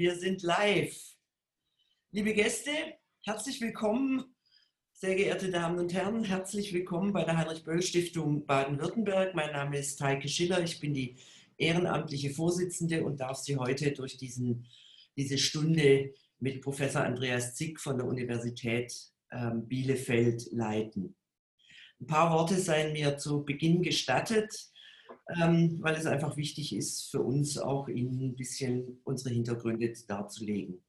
Wir sind live. Liebe Gäste, herzlich willkommen, sehr geehrte Damen und Herren, herzlich willkommen bei der Heinrich-Böll-Stiftung Baden-Württemberg. Mein Name ist Heike Schiller, ich bin die ehrenamtliche Vorsitzende und darf Sie heute durch diesen, diese Stunde mit Professor Andreas Zick von der Universität ähm, Bielefeld leiten. Ein paar Worte seien mir zu Beginn gestattet ähm, weil es einfach wichtig ist für uns auch Ihnen ein bisschen unsere Hintergründe darzulegen.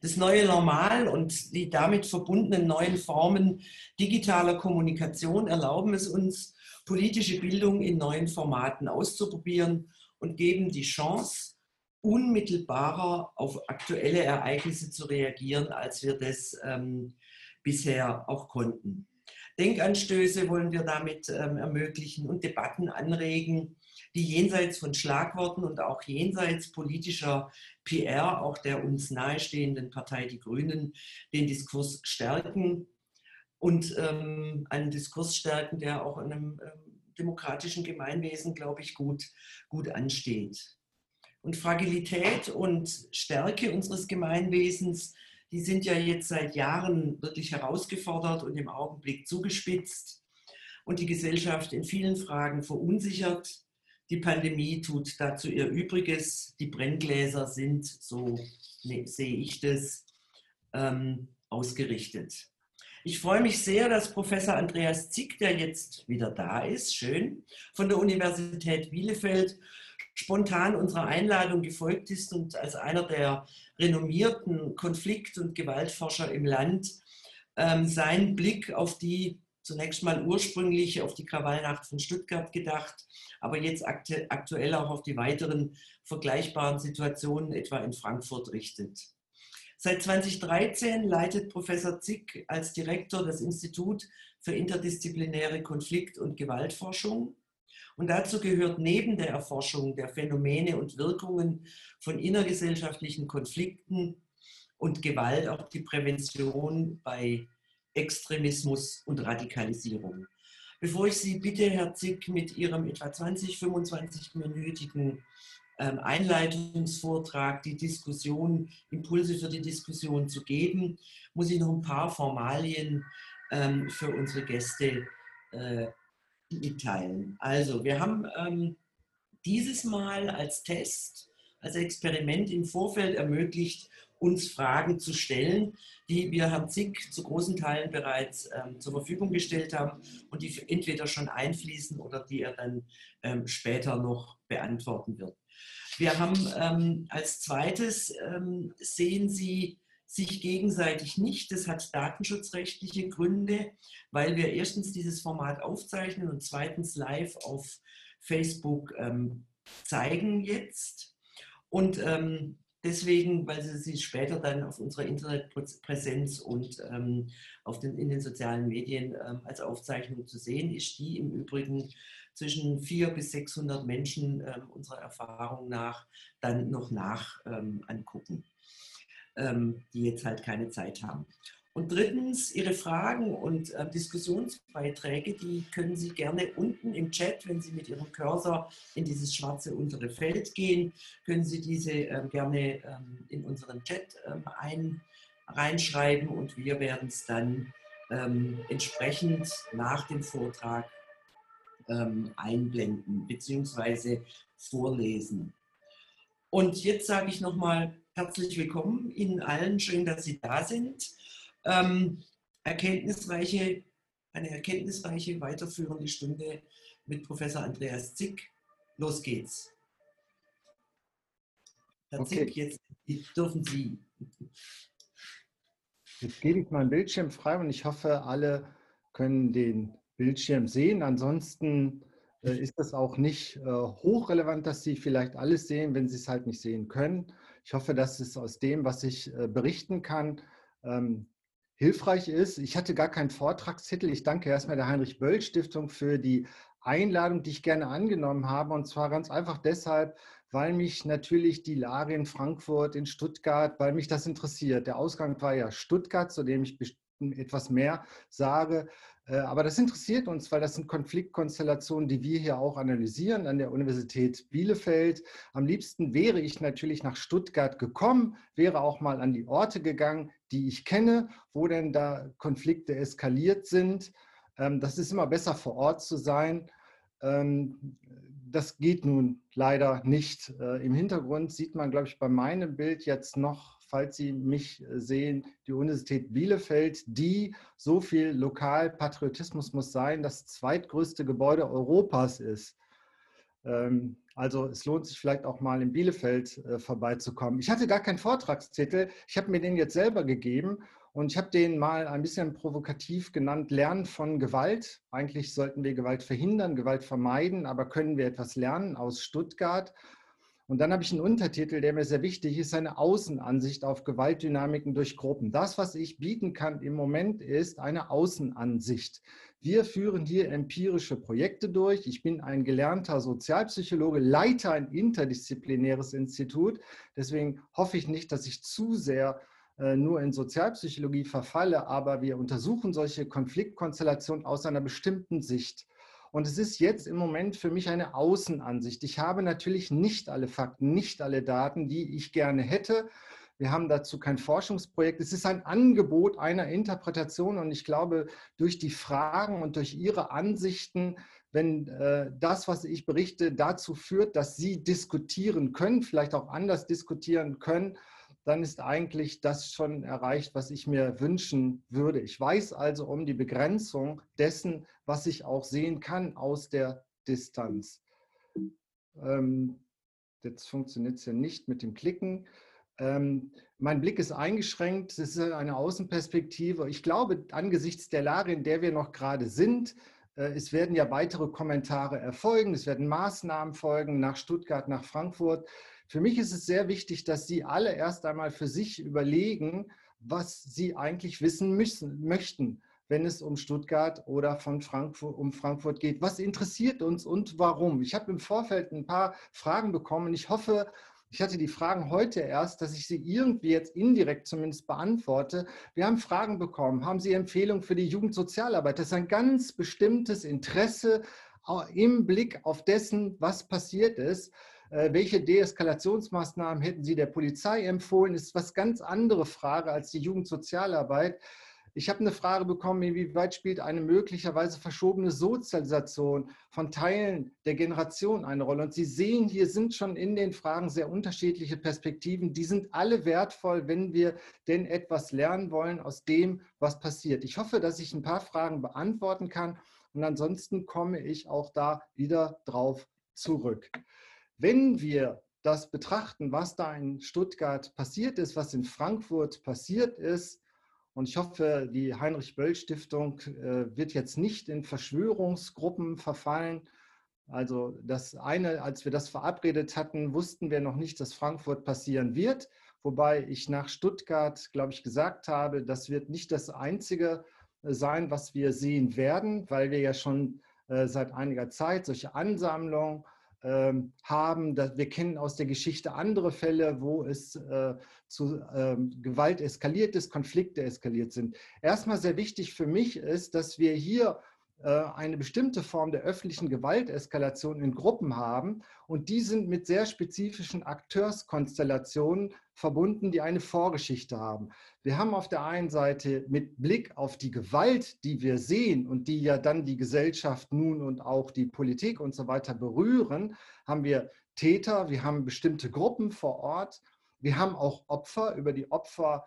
Das neue Normal und die damit verbundenen neuen Formen digitaler Kommunikation erlauben es uns, politische Bildung in neuen Formaten auszuprobieren und geben die Chance, unmittelbarer auf aktuelle Ereignisse zu reagieren, als wir das ähm, bisher auch konnten. Denkanstöße wollen wir damit ähm, ermöglichen und Debatten anregen, die jenseits von Schlagworten und auch jenseits politischer PR, auch der uns nahestehenden Partei Die Grünen, den Diskurs stärken und ähm, einen Diskurs stärken, der auch in einem ähm, demokratischen Gemeinwesen, glaube ich, gut, gut ansteht. Und Fragilität und Stärke unseres Gemeinwesens, die sind ja jetzt seit Jahren wirklich herausgefordert und im Augenblick zugespitzt und die Gesellschaft in vielen Fragen verunsichert die Pandemie tut dazu ihr Übriges. Die Brenngläser sind, so ne, sehe ich das, ähm, ausgerichtet. Ich freue mich sehr, dass Professor Andreas Zick, der jetzt wieder da ist, schön, von der Universität Bielefeld spontan unserer Einladung gefolgt ist und als einer der renommierten Konflikt- und Gewaltforscher im Land ähm, seinen Blick auf die zunächst mal ursprünglich auf die Krawallnacht von Stuttgart gedacht, aber jetzt aktuell auch auf die weiteren vergleichbaren Situationen, etwa in Frankfurt, richtet. Seit 2013 leitet Professor Zick als Direktor das Institut für interdisziplinäre Konflikt- und Gewaltforschung. Und dazu gehört neben der Erforschung der Phänomene und Wirkungen von innergesellschaftlichen Konflikten und Gewalt auch die Prävention bei Extremismus und Radikalisierung. Bevor ich Sie bitte, Herr Zick, mit Ihrem etwa 20, 25-minütigen ähm, Einleitungsvortrag die Diskussion, Impulse für die Diskussion zu geben, muss ich noch ein paar Formalien ähm, für unsere Gäste äh, mitteilen. Also, wir haben ähm, dieses Mal als Test, als Experiment im Vorfeld ermöglicht, uns Fragen zu stellen, die wir Herrn Zick zu großen Teilen bereits ähm, zur Verfügung gestellt haben und die entweder schon einfließen oder die er dann ähm, später noch beantworten wird. Wir haben ähm, als zweites, ähm, sehen Sie sich gegenseitig nicht. Das hat datenschutzrechtliche Gründe, weil wir erstens dieses Format aufzeichnen und zweitens live auf Facebook ähm, zeigen jetzt. Und ähm, deswegen, weil sie sich später dann auf unserer Internetpräsenz und ähm, auf den, in den sozialen Medien ähm, als Aufzeichnung zu sehen ist, die im Übrigen zwischen 400 bis 600 Menschen ähm, unserer Erfahrung nach dann noch nach ähm, angucken, ähm, die jetzt halt keine Zeit haben. Und drittens, Ihre Fragen und äh, Diskussionsbeiträge, die können Sie gerne unten im Chat, wenn Sie mit Ihrem Cursor in dieses schwarze untere Feld gehen, können Sie diese äh, gerne ähm, in unseren Chat ähm, ein, reinschreiben und wir werden es dann ähm, entsprechend nach dem Vortrag ähm, einblenden bzw. vorlesen. Und jetzt sage ich nochmal herzlich willkommen Ihnen allen, schön, dass Sie da sind ähm, erkenntnisreiche, eine erkenntnisreiche weiterführende Stunde mit Professor Andreas Zick. Los geht's. Herr okay. Zick, jetzt dürfen Sie. Jetzt gebe ich meinen Bildschirm frei und ich hoffe, alle können den Bildschirm sehen. Ansonsten äh, ist das auch nicht äh, hochrelevant, dass Sie vielleicht alles sehen, wenn Sie es halt nicht sehen können. Ich hoffe, dass es aus dem, was ich äh, berichten kann, ähm, hilfreich ist. Ich hatte gar keinen Vortragstitel. Ich danke erstmal der Heinrich-Böll-Stiftung für die Einladung, die ich gerne angenommen habe. Und zwar ganz einfach deshalb, weil mich natürlich die Lage in Frankfurt, in Stuttgart, weil mich das interessiert. Der Ausgang war ja Stuttgart, zu dem ich etwas mehr sage. Äh, aber das interessiert uns, weil das sind Konfliktkonstellationen, die wir hier auch analysieren an der Universität Bielefeld. Am liebsten wäre ich natürlich nach Stuttgart gekommen, wäre auch mal an die Orte gegangen, die ich kenne, wo denn da Konflikte eskaliert sind. Ähm, das ist immer besser vor Ort zu sein. Ähm, das geht nun leider nicht. Äh, Im Hintergrund sieht man, glaube ich, bei meinem Bild jetzt noch falls Sie mich äh, sehen, die Universität Bielefeld, die so viel Lokalpatriotismus muss sein, das zweitgrößte Gebäude Europas ist. Ähm, also es lohnt sich vielleicht auch mal in Bielefeld äh, vorbeizukommen. Ich hatte gar keinen Vortragstitel, ich habe mir den jetzt selber gegeben und ich habe den mal ein bisschen provokativ genannt, Lernen von Gewalt. Eigentlich sollten wir Gewalt verhindern, Gewalt vermeiden, aber können wir etwas lernen aus Stuttgart? Und dann habe ich einen Untertitel, der mir sehr wichtig ist, eine Außenansicht auf Gewaltdynamiken durch Gruppen. Das, was ich bieten kann im Moment, ist eine Außenansicht. Wir führen hier empirische Projekte durch. Ich bin ein gelernter Sozialpsychologe, leite ein interdisziplinäres Institut. Deswegen hoffe ich nicht, dass ich zu sehr äh, nur in Sozialpsychologie verfalle, aber wir untersuchen solche Konfliktkonstellationen aus einer bestimmten Sicht. Und es ist jetzt im Moment für mich eine Außenansicht. Ich habe natürlich nicht alle Fakten, nicht alle Daten, die ich gerne hätte. Wir haben dazu kein Forschungsprojekt. Es ist ein Angebot einer Interpretation und ich glaube, durch die Fragen und durch Ihre Ansichten, wenn äh, das, was ich berichte, dazu führt, dass Sie diskutieren können, vielleicht auch anders diskutieren können, dann ist eigentlich das schon erreicht, was ich mir wünschen würde. Ich weiß also um die Begrenzung dessen, was ich auch sehen kann aus der Distanz. Ähm, jetzt funktioniert es ja nicht mit dem Klicken. Ähm, mein Blick ist eingeschränkt, es ist eine Außenperspektive. Ich glaube, angesichts der Lage, in der wir noch gerade sind, äh, es werden ja weitere Kommentare erfolgen, es werden Maßnahmen folgen nach Stuttgart, nach Frankfurt. Für mich ist es sehr wichtig, dass Sie alle erst einmal für sich überlegen, was Sie eigentlich wissen müssen, möchten, wenn es um Stuttgart oder von Frankfurt, um Frankfurt geht. Was interessiert uns und warum? Ich habe im Vorfeld ein paar Fragen bekommen. Ich hoffe, ich hatte die Fragen heute erst, dass ich sie irgendwie jetzt indirekt zumindest beantworte. Wir haben Fragen bekommen. Haben Sie Empfehlungen für die Jugendsozialarbeit? Das ist ein ganz bestimmtes Interesse im Blick auf dessen, was passiert ist. Äh, welche Deeskalationsmaßnahmen hätten Sie der Polizei empfohlen? Das ist was ganz andere Frage als die Jugendsozialarbeit. Ich habe eine Frage bekommen, inwieweit spielt eine möglicherweise verschobene Sozialisation von Teilen der Generation eine Rolle? Und Sie sehen, hier sind schon in den Fragen sehr unterschiedliche Perspektiven. Die sind alle wertvoll, wenn wir denn etwas lernen wollen aus dem, was passiert. Ich hoffe, dass ich ein paar Fragen beantworten kann und ansonsten komme ich auch da wieder drauf zurück. Wenn wir das betrachten, was da in Stuttgart passiert ist, was in Frankfurt passiert ist, und ich hoffe, die Heinrich-Böll-Stiftung äh, wird jetzt nicht in Verschwörungsgruppen verfallen. Also das eine, als wir das verabredet hatten, wussten wir noch nicht, dass Frankfurt passieren wird. Wobei ich nach Stuttgart, glaube ich, gesagt habe, das wird nicht das Einzige äh, sein, was wir sehen werden, weil wir ja schon äh, seit einiger Zeit solche Ansammlungen haben. Wir kennen aus der Geschichte andere Fälle, wo es äh, zu ähm, Gewalt eskaliert ist, Konflikte eskaliert sind. Erstmal sehr wichtig für mich ist, dass wir hier äh, eine bestimmte Form der öffentlichen Gewalteskalation in Gruppen haben und die sind mit sehr spezifischen Akteurskonstellationen verbunden, die eine Vorgeschichte haben. Wir haben auf der einen Seite mit Blick auf die Gewalt, die wir sehen und die ja dann die Gesellschaft nun und auch die Politik und so weiter berühren, haben wir Täter, wir haben bestimmte Gruppen vor Ort, wir haben auch Opfer, über die Opfer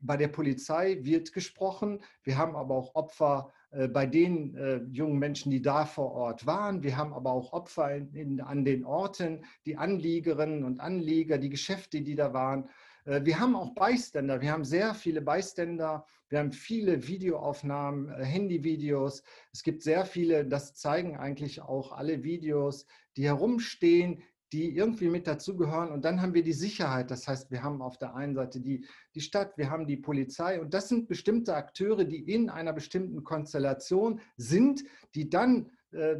bei der Polizei wird gesprochen. Wir haben aber auch Opfer äh, bei den äh, jungen Menschen, die da vor Ort waren. Wir haben aber auch Opfer in, in, an den Orten, die Anliegerinnen und Anlieger, die Geschäfte, die da waren. Äh, wir haben auch Beiständer. Wir haben sehr viele Beiständer. Wir haben viele Videoaufnahmen, äh, Handyvideos. Es gibt sehr viele, das zeigen eigentlich auch alle Videos, die herumstehen, die irgendwie mit dazugehören. Und dann haben wir die Sicherheit. Das heißt, wir haben auf der einen Seite die, die Stadt, wir haben die Polizei. Und das sind bestimmte Akteure, die in einer bestimmten Konstellation sind, die dann äh,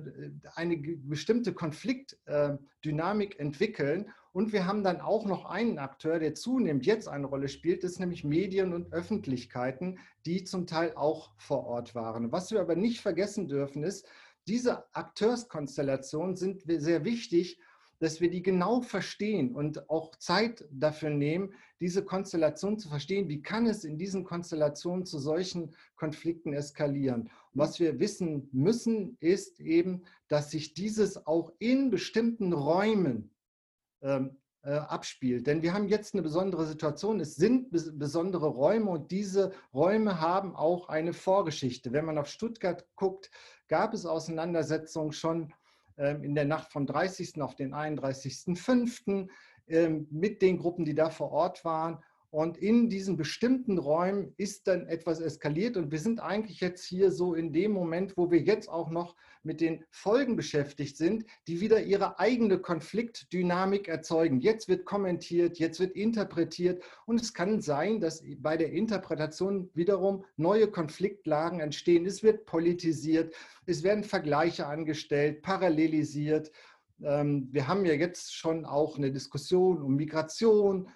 eine bestimmte Konfliktdynamik entwickeln. Und wir haben dann auch noch einen Akteur, der zunehmend jetzt eine Rolle spielt, ist nämlich Medien und Öffentlichkeiten, die zum Teil auch vor Ort waren. Was wir aber nicht vergessen dürfen, ist, diese Akteurskonstellationen sind sehr wichtig, dass wir die genau verstehen und auch Zeit dafür nehmen, diese Konstellation zu verstehen. Wie kann es in diesen Konstellationen zu solchen Konflikten eskalieren? Und was wir wissen müssen, ist eben, dass sich dieses auch in bestimmten Räumen ähm, äh, abspielt. Denn wir haben jetzt eine besondere Situation. Es sind besondere Räume und diese Räume haben auch eine Vorgeschichte. Wenn man auf Stuttgart guckt, gab es Auseinandersetzungen schon in der Nacht vom 30. auf den 31.05. Ähm, mit den Gruppen, die da vor Ort waren. Und in diesen bestimmten Räumen ist dann etwas eskaliert. Und wir sind eigentlich jetzt hier so in dem Moment, wo wir jetzt auch noch mit den Folgen beschäftigt sind, die wieder ihre eigene Konfliktdynamik erzeugen. Jetzt wird kommentiert, jetzt wird interpretiert. Und es kann sein, dass bei der Interpretation wiederum neue Konfliktlagen entstehen. Es wird politisiert, es werden Vergleiche angestellt, parallelisiert. Ähm, wir haben ja jetzt schon auch eine Diskussion um Migration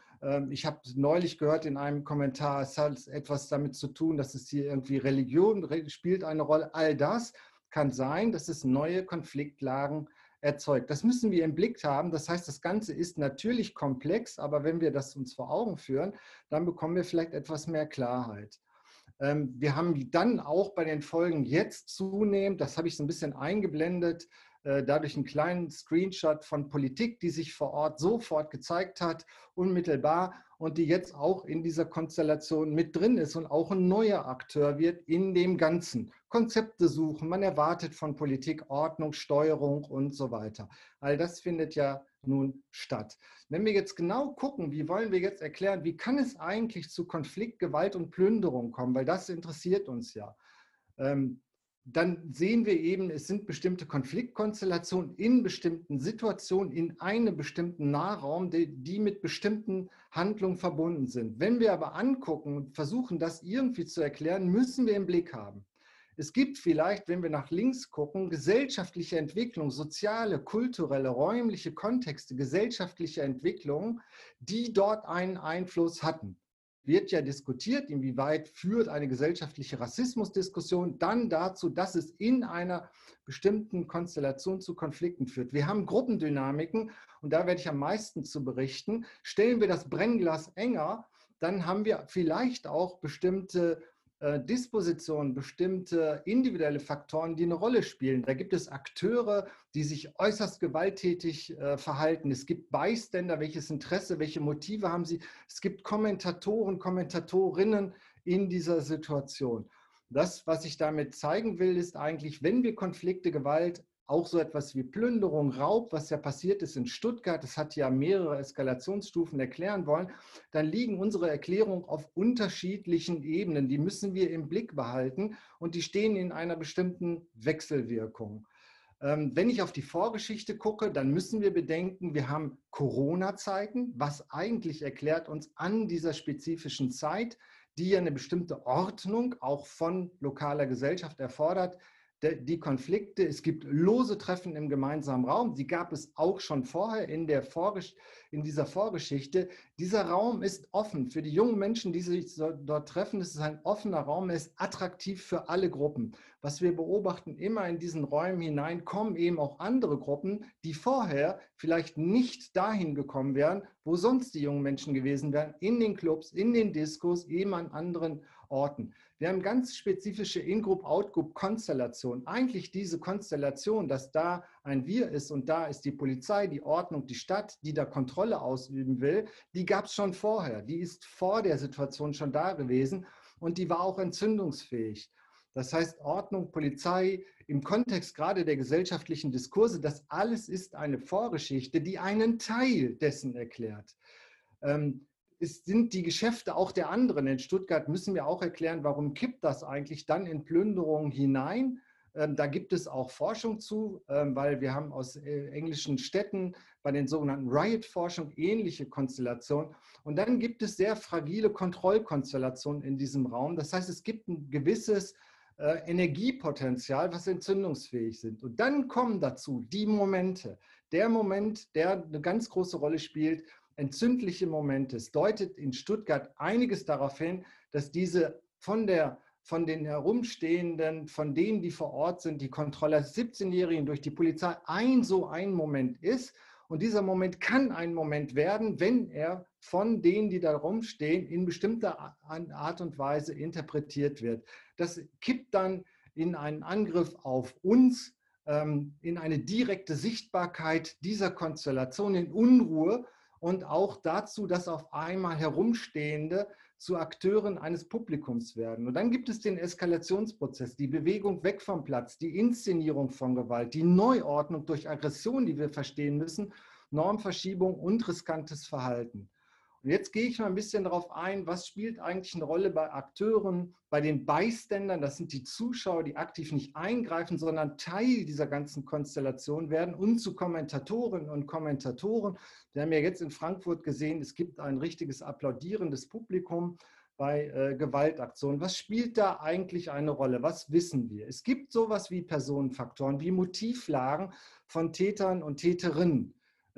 ich habe neulich gehört in einem Kommentar, es hat etwas damit zu tun, dass es hier irgendwie Religion spielt eine Rolle. All das kann sein, dass es neue Konfliktlagen erzeugt. Das müssen wir im Blick haben. Das heißt, das Ganze ist natürlich komplex, aber wenn wir das uns vor Augen führen, dann bekommen wir vielleicht etwas mehr Klarheit. Ähm, wir haben dann auch bei den Folgen jetzt zunehmend, das habe ich so ein bisschen eingeblendet, dadurch einen kleinen Screenshot von Politik, die sich vor Ort sofort gezeigt hat, unmittelbar und die jetzt auch in dieser Konstellation mit drin ist und auch ein neuer Akteur wird in dem Ganzen. Konzepte suchen, man erwartet von Politik Ordnung, Steuerung und so weiter. All das findet ja nun statt. Wenn wir jetzt genau gucken, wie wollen wir jetzt erklären, wie kann es eigentlich zu Konflikt, Gewalt und Plünderung kommen, weil das interessiert uns ja. Ähm, dann sehen wir eben, es sind bestimmte Konfliktkonstellationen in bestimmten Situationen, in einem bestimmten Nahraum, die, die, mit bestimmten Handlungen verbunden sind. Wenn wir aber angucken und versuchen, das irgendwie zu erklären, müssen wir im Blick haben. Es gibt vielleicht, wenn wir nach links gucken, gesellschaftliche Entwicklung, soziale, kulturelle, räumliche Kontexte, gesellschaftliche Entwicklungen, die dort einen Einfluss hatten wird ja diskutiert, inwieweit führt eine gesellschaftliche Rassismusdiskussion dann dazu, dass es in einer bestimmten Konstellation zu Konflikten führt. Wir haben Gruppendynamiken und da werde ich am meisten zu berichten. Stellen wir das Brennglas enger, dann haben wir vielleicht auch bestimmte Dispositionen, bestimmte individuelle Faktoren, die eine Rolle spielen. Da gibt es Akteure, die sich äußerst gewalttätig äh, verhalten. Es gibt Beiständer, welches Interesse, welche Motive haben sie. Es gibt Kommentatoren, Kommentatorinnen in dieser Situation. Das, was ich damit zeigen will, ist eigentlich, wenn wir Konflikte, Gewalt auch so etwas wie Plünderung, Raub, was ja passiert ist in Stuttgart, das hat ja mehrere Eskalationsstufen erklären wollen, dann liegen unsere Erklärungen auf unterschiedlichen Ebenen. Die müssen wir im Blick behalten und die stehen in einer bestimmten Wechselwirkung. Ähm, wenn ich auf die Vorgeschichte gucke, dann müssen wir bedenken, wir haben Corona-Zeiten, was eigentlich erklärt uns an dieser spezifischen Zeit, die ja eine bestimmte Ordnung auch von lokaler Gesellschaft erfordert, die Konflikte, es gibt lose Treffen im gemeinsamen Raum, die gab es auch schon vorher in, der Vorgesch in dieser Vorgeschichte. Dieser Raum ist offen für die jungen Menschen, die sich dort treffen. Es ist ein offener Raum, er ist attraktiv für alle Gruppen. Was wir beobachten, immer in diesen Räumen hinein kommen eben auch andere Gruppen, die vorher vielleicht nicht dahin gekommen wären, wo sonst die jungen Menschen gewesen wären, in den Clubs, in den Diskos, eben an anderen Orten. Wir haben ganz spezifische In-Group-Out-Group-Konstellationen. Eigentlich diese Konstellation, dass da ein Wir ist und da ist die Polizei, die Ordnung, die Stadt, die da Kontrolle ausüben will, die gab es schon vorher. Die ist vor der Situation schon da gewesen und die war auch entzündungsfähig. Das heißt, Ordnung, Polizei, im Kontext gerade der gesellschaftlichen Diskurse, das alles ist eine Vorgeschichte, die einen Teil dessen erklärt. Ähm, es sind die Geschäfte auch der anderen. In Stuttgart müssen wir auch erklären, warum kippt das eigentlich dann in Plünderungen hinein. Ähm, da gibt es auch Forschung zu, ähm, weil wir haben aus äh, englischen Städten bei den sogenannten Riot-Forschung ähnliche Konstellationen. Und dann gibt es sehr fragile Kontrollkonstellationen in diesem Raum. Das heißt, es gibt ein gewisses äh, Energiepotenzial, was entzündungsfähig sind. Und dann kommen dazu die Momente. Der Moment, der eine ganz große Rolle spielt, entzündliche Momente. Es deutet in Stuttgart einiges darauf hin, dass diese von der von den Herumstehenden, von denen, die vor Ort sind, die Kontrolle 17-Jährigen durch die Polizei ein so ein Moment ist. Und dieser Moment kann ein Moment werden, wenn er von denen, die da rumstehen, in bestimmter Art und Weise interpretiert wird. Das kippt dann in einen Angriff auf uns, ähm, in eine direkte Sichtbarkeit dieser Konstellation, in Unruhe und auch dazu, dass auf einmal Herumstehende zu Akteuren eines Publikums werden. Und dann gibt es den Eskalationsprozess, die Bewegung weg vom Platz, die Inszenierung von Gewalt, die Neuordnung durch Aggression, die wir verstehen müssen, Normverschiebung und riskantes Verhalten. Und jetzt gehe ich mal ein bisschen darauf ein, was spielt eigentlich eine Rolle bei Akteuren, bei den Beiständern, das sind die Zuschauer, die aktiv nicht eingreifen, sondern Teil dieser ganzen Konstellation werden und zu Kommentatorinnen und Kommentatoren. Wir haben ja jetzt in Frankfurt gesehen, es gibt ein richtiges applaudierendes Publikum bei äh, Gewaltaktionen. Was spielt da eigentlich eine Rolle? Was wissen wir? Es gibt sowas wie Personenfaktoren, wie Motivlagen von Tätern und Täterinnen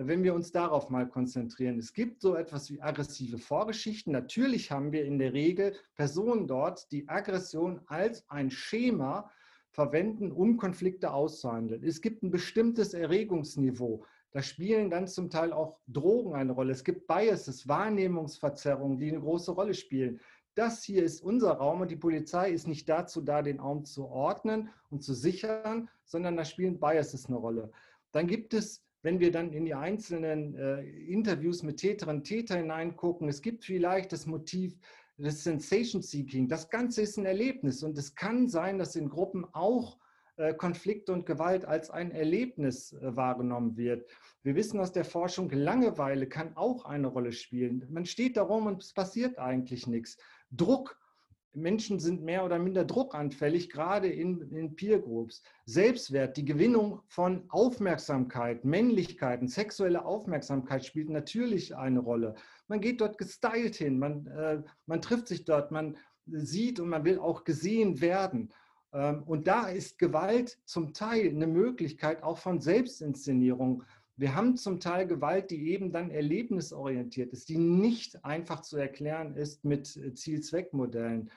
wenn wir uns darauf mal konzentrieren. Es gibt so etwas wie aggressive Vorgeschichten. Natürlich haben wir in der Regel Personen dort, die Aggression als ein Schema verwenden, um Konflikte auszuhandeln. Es gibt ein bestimmtes Erregungsniveau. Da spielen dann zum Teil auch Drogen eine Rolle. Es gibt Biases, Wahrnehmungsverzerrungen, die eine große Rolle spielen. Das hier ist unser Raum und die Polizei ist nicht dazu da, den Raum zu ordnen und zu sichern, sondern da spielen Biases eine Rolle. Dann gibt es wenn wir dann in die einzelnen äh, Interviews mit Täterinnen und Tätern hineingucken, es gibt vielleicht das Motiv des Sensation Seeking. Das Ganze ist ein Erlebnis und es kann sein, dass in Gruppen auch äh, Konflikte und Gewalt als ein Erlebnis äh, wahrgenommen wird. Wir wissen aus der Forschung, Langeweile kann auch eine Rolle spielen. Man steht da rum und es passiert eigentlich nichts. Druck Menschen sind mehr oder minder druckanfällig, gerade in, in Peer Groups. Selbstwert, die Gewinnung von Aufmerksamkeit, Männlichkeiten, sexuelle Aufmerksamkeit spielt natürlich eine Rolle. Man geht dort gestylt hin, man, äh, man trifft sich dort, man sieht und man will auch gesehen werden. Ähm, und da ist Gewalt zum Teil eine Möglichkeit auch von Selbstinszenierung. Wir haben zum Teil Gewalt, die eben dann erlebnisorientiert ist, die nicht einfach zu erklären ist mit äh, Ziel-Zweck-Modellen.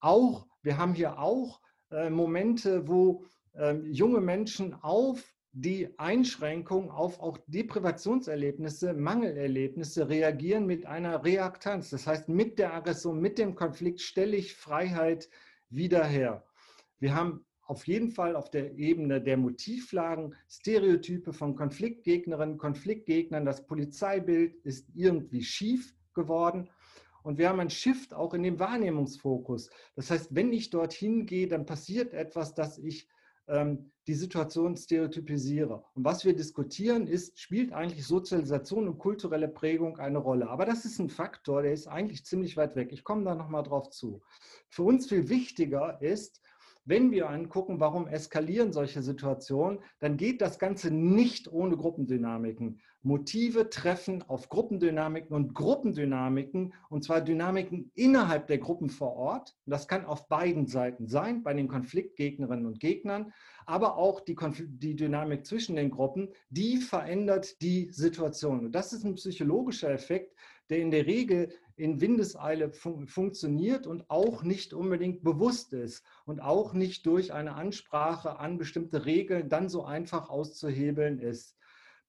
Auch, wir haben hier auch äh, Momente, wo äh, junge Menschen auf die Einschränkung, auf auch Deprivationserlebnisse, Mangelerlebnisse reagieren mit einer Reaktanz. Das heißt, mit der Aggression, mit dem Konflikt stelle ich Freiheit wieder her. Wir haben auf jeden Fall auf der Ebene der Motivlagen Stereotype von Konfliktgegnerinnen, Konfliktgegnern. Das Polizeibild ist irgendwie schief geworden. Und wir haben einen Shift auch in dem Wahrnehmungsfokus. Das heißt, wenn ich dorthin gehe, dann passiert etwas, dass ich ähm, die Situation stereotypisiere. Und was wir diskutieren ist, spielt eigentlich Sozialisation und kulturelle Prägung eine Rolle. Aber das ist ein Faktor, der ist eigentlich ziemlich weit weg. Ich komme da nochmal drauf zu. Für uns viel wichtiger ist, wenn wir angucken, warum eskalieren solche Situationen, dann geht das Ganze nicht ohne Gruppendynamiken. Motive treffen auf Gruppendynamiken und Gruppendynamiken, und zwar Dynamiken innerhalb der Gruppen vor Ort. Das kann auf beiden Seiten sein, bei den Konfliktgegnerinnen und Gegnern, aber auch die, die Dynamik zwischen den Gruppen, die verändert die Situation. Und das ist ein psychologischer Effekt, der in der Regel in Windeseile fun funktioniert und auch nicht unbedingt bewusst ist und auch nicht durch eine Ansprache an bestimmte Regeln dann so einfach auszuhebeln ist.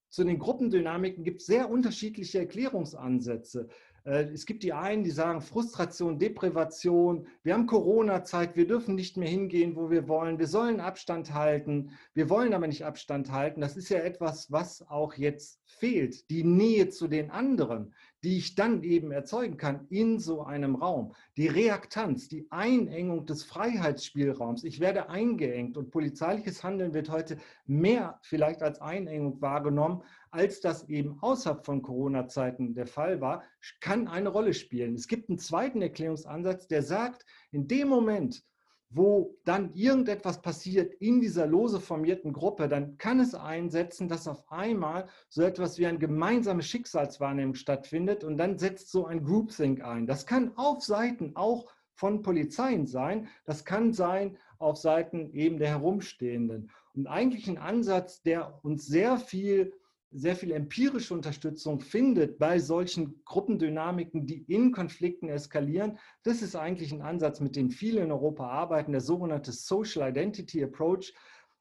Zu den Gruppendynamiken gibt es sehr unterschiedliche Erklärungsansätze. Äh, es gibt die einen, die sagen Frustration, Deprivation, wir haben Corona-Zeit, wir dürfen nicht mehr hingehen, wo wir wollen, wir sollen Abstand halten, wir wollen aber nicht Abstand halten. Das ist ja etwas, was auch jetzt fehlt, die Nähe zu den anderen die ich dann eben erzeugen kann in so einem Raum. Die Reaktanz, die Einengung des Freiheitsspielraums. Ich werde eingeengt und polizeiliches Handeln wird heute mehr vielleicht als Einengung wahrgenommen, als das eben außerhalb von Corona-Zeiten der Fall war, kann eine Rolle spielen. Es gibt einen zweiten Erklärungsansatz, der sagt, in dem Moment, wo dann irgendetwas passiert in dieser lose formierten Gruppe, dann kann es einsetzen, dass auf einmal so etwas wie eine gemeinsame Schicksalswahrnehmung stattfindet und dann setzt so ein Groupthink ein. Das kann auf Seiten auch von Polizeien sein. Das kann sein auf Seiten eben der Herumstehenden. Und eigentlich ein Ansatz, der uns sehr viel sehr viel empirische Unterstützung findet bei solchen Gruppendynamiken, die in Konflikten eskalieren. Das ist eigentlich ein Ansatz, mit dem viele in Europa arbeiten, der sogenannte Social Identity Approach,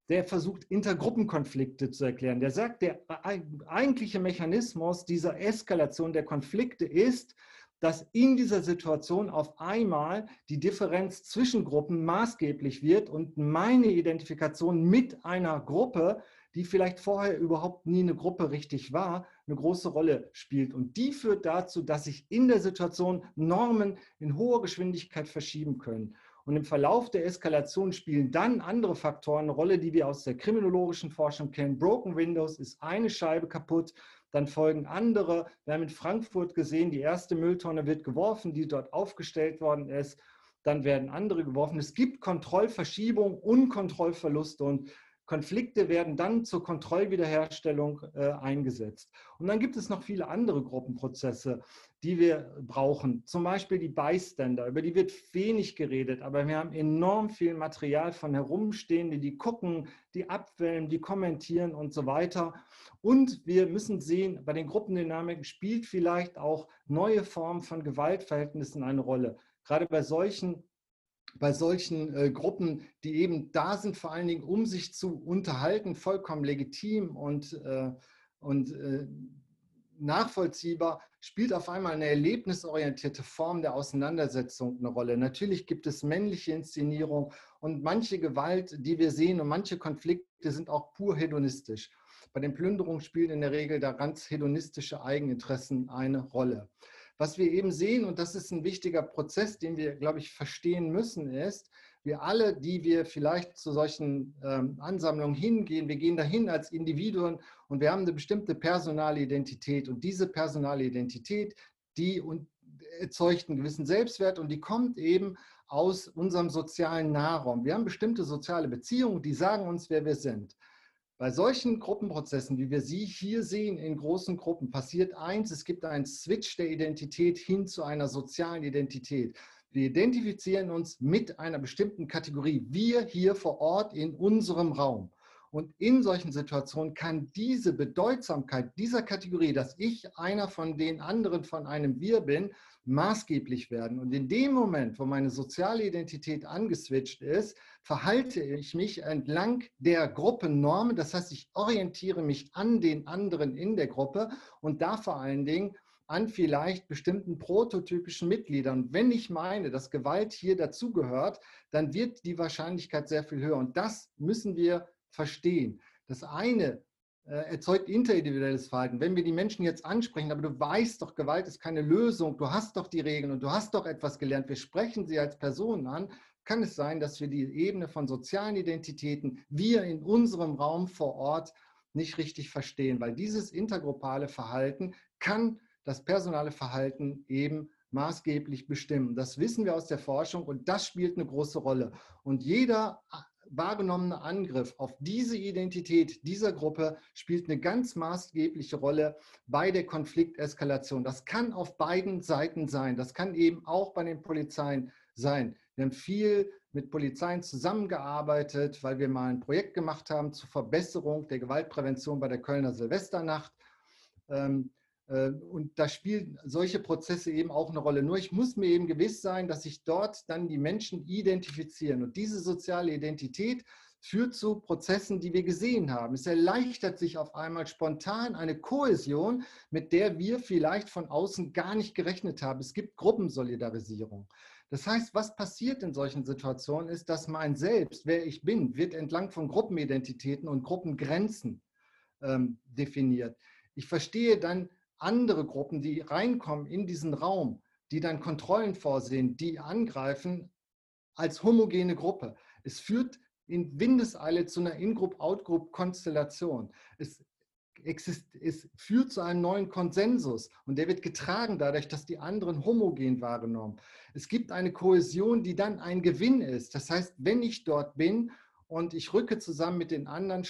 der versucht, Intergruppenkonflikte zu erklären. Der sagt, der eigentliche Mechanismus dieser Eskalation der Konflikte ist, dass in dieser Situation auf einmal die Differenz zwischen Gruppen maßgeblich wird und meine Identifikation mit einer Gruppe die vielleicht vorher überhaupt nie eine Gruppe richtig war, eine große Rolle spielt. Und die führt dazu, dass sich in der Situation Normen in hoher Geschwindigkeit verschieben können. Und im Verlauf der Eskalation spielen dann andere Faktoren eine Rolle, die wir aus der kriminologischen Forschung kennen. Broken Windows ist eine Scheibe kaputt, dann folgen andere. Wir haben in Frankfurt gesehen, die erste Mülltonne wird geworfen, die dort aufgestellt worden ist. Dann werden andere geworfen. Es gibt Kontrollverschiebung, Unkontrollverluste und Konflikte werden dann zur Kontrollwiederherstellung äh, eingesetzt. Und dann gibt es noch viele andere Gruppenprozesse, die wir brauchen. Zum Beispiel die Bystander, über die wird wenig geredet, aber wir haben enorm viel Material von Herumstehenden, die gucken, die abwählen, die kommentieren und so weiter. Und wir müssen sehen, bei den Gruppendynamiken spielt vielleicht auch neue Formen von Gewaltverhältnissen eine Rolle. Gerade bei solchen bei solchen äh, Gruppen, die eben da sind, vor allen Dingen, um sich zu unterhalten, vollkommen legitim und, äh, und äh, nachvollziehbar, spielt auf einmal eine erlebnisorientierte Form der Auseinandersetzung eine Rolle. Natürlich gibt es männliche Inszenierung und manche Gewalt, die wir sehen und manche Konflikte sind auch pur hedonistisch. Bei den Plünderungen spielen in der Regel da ganz hedonistische Eigeninteressen eine Rolle. Was wir eben sehen, und das ist ein wichtiger Prozess, den wir, glaube ich, verstehen müssen, ist, wir alle, die wir vielleicht zu solchen ähm, Ansammlungen hingehen, wir gehen dahin als Individuen und wir haben eine bestimmte personale Identität. Und diese personale Identität, die und, erzeugt einen gewissen Selbstwert und die kommt eben aus unserem sozialen Nahraum. Wir haben bestimmte soziale Beziehungen, die sagen uns, wer wir sind. Bei solchen Gruppenprozessen, wie wir sie hier sehen in großen Gruppen, passiert eins, es gibt einen Switch der Identität hin zu einer sozialen Identität. Wir identifizieren uns mit einer bestimmten Kategorie, wir hier vor Ort in unserem Raum. Und in solchen Situationen kann diese Bedeutsamkeit dieser Kategorie, dass ich einer von den anderen von einem Wir bin, maßgeblich werden. Und in dem Moment, wo meine soziale Identität angeswitcht ist, verhalte ich mich entlang der Gruppennormen. Das heißt, ich orientiere mich an den anderen in der Gruppe und da vor allen Dingen an vielleicht bestimmten prototypischen Mitgliedern. Wenn ich meine, dass Gewalt hier dazugehört, dann wird die Wahrscheinlichkeit sehr viel höher. Und das müssen wir verstehen. Das eine äh, erzeugt interindividuelles Verhalten. Wenn wir die Menschen jetzt ansprechen, aber du weißt doch, Gewalt ist keine Lösung, du hast doch die Regeln und du hast doch etwas gelernt, wir sprechen sie als Personen an, kann es sein, dass wir die Ebene von sozialen Identitäten, wir in unserem Raum vor Ort nicht richtig verstehen, weil dieses intergruppale Verhalten kann das personale Verhalten eben maßgeblich bestimmen. Das wissen wir aus der Forschung und das spielt eine große Rolle. Und jeder wahrgenommene Angriff auf diese Identität dieser Gruppe spielt eine ganz maßgebliche Rolle bei der Konflikteskalation. Das kann auf beiden Seiten sein. Das kann eben auch bei den Polizeien sein. Wir haben viel mit Polizeien zusammengearbeitet, weil wir mal ein Projekt gemacht haben zur Verbesserung der Gewaltprävention bei der Kölner Silvesternacht. Ähm, äh, und da spielen solche Prozesse eben auch eine Rolle. Nur ich muss mir eben gewiss sein, dass sich dort dann die Menschen identifizieren. Und diese soziale Identität führt zu Prozessen, die wir gesehen haben. Es erleichtert sich auf einmal spontan eine Kohäsion, mit der wir vielleicht von außen gar nicht gerechnet haben. Es gibt Gruppensolidarisierung. Das heißt, was passiert in solchen Situationen ist, dass mein Selbst, wer ich bin, wird entlang von Gruppenidentitäten und Gruppengrenzen ähm, definiert. Ich verstehe dann andere Gruppen, die reinkommen in diesen Raum, die dann Kontrollen vorsehen, die angreifen als homogene Gruppe. Es führt in Windeseile zu einer In-Group-Out-Group-Konstellation. Es, es führt zu einem neuen Konsensus und der wird getragen dadurch, dass die anderen homogen wahrgenommen. Es gibt eine Kohäsion, die dann ein Gewinn ist. Das heißt, wenn ich dort bin und ich rücke zusammen mit den anderen,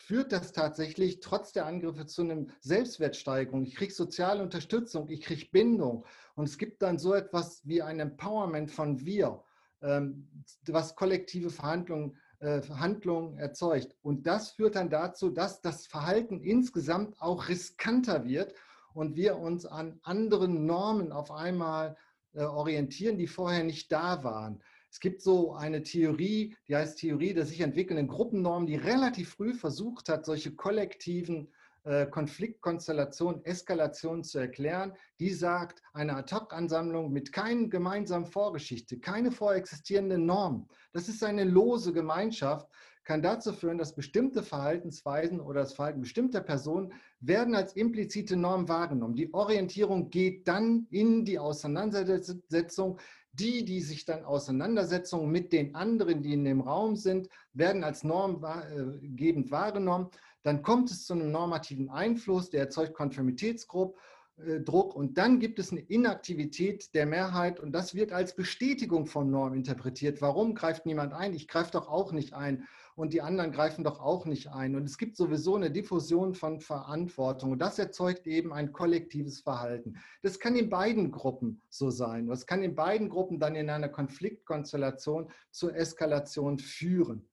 führt das tatsächlich trotz der Angriffe zu einer Selbstwertsteigerung. Ich kriege soziale Unterstützung, ich kriege Bindung. Und es gibt dann so etwas wie ein Empowerment von wir. ähm, was kollektive Verhandlungen äh, Handlungen erzeugt. Und das führt dann dazu, dass das Verhalten insgesamt auch riskanter wird und wir uns an anderen Normen auf einmal äh, orientieren, die vorher nicht da waren. Es gibt so eine Theorie, die heißt Theorie der sich entwickelnden Gruppennormen, die relativ früh versucht hat, solche kollektiven äh, Konfliktkonstellationen, Eskalationen zu erklären. Die sagt, eine Ad-Hoc-Ansammlung mit keiner gemeinsamen Vorgeschichte, keine vorexistierenden Normen, das ist eine lose Gemeinschaft, kann dazu führen, dass bestimmte Verhaltensweisen oder das Verhalten bestimmter Personen werden als implizite Norm wahrgenommen. Die Orientierung geht dann in die Auseinandersetzung. Die, die sich dann Auseinandersetzungen mit den anderen, die in dem Raum sind, werden als normgebend wahrgenommen. Dann kommt es zu einem normativen Einfluss, der erzeugt Konformitätsdruck äh, und dann gibt es eine Inaktivität der Mehrheit und das wird als Bestätigung von Norm interpretiert. Warum greift niemand ein? Ich greife doch auch nicht ein und die anderen greifen doch auch nicht ein. Und es gibt sowieso eine Diffusion von Verantwortung und das erzeugt eben ein kollektives Verhalten. Das kann in beiden Gruppen so sein. Das kann in beiden Gruppen dann in einer Konfliktkonstellation zur Eskalation führen.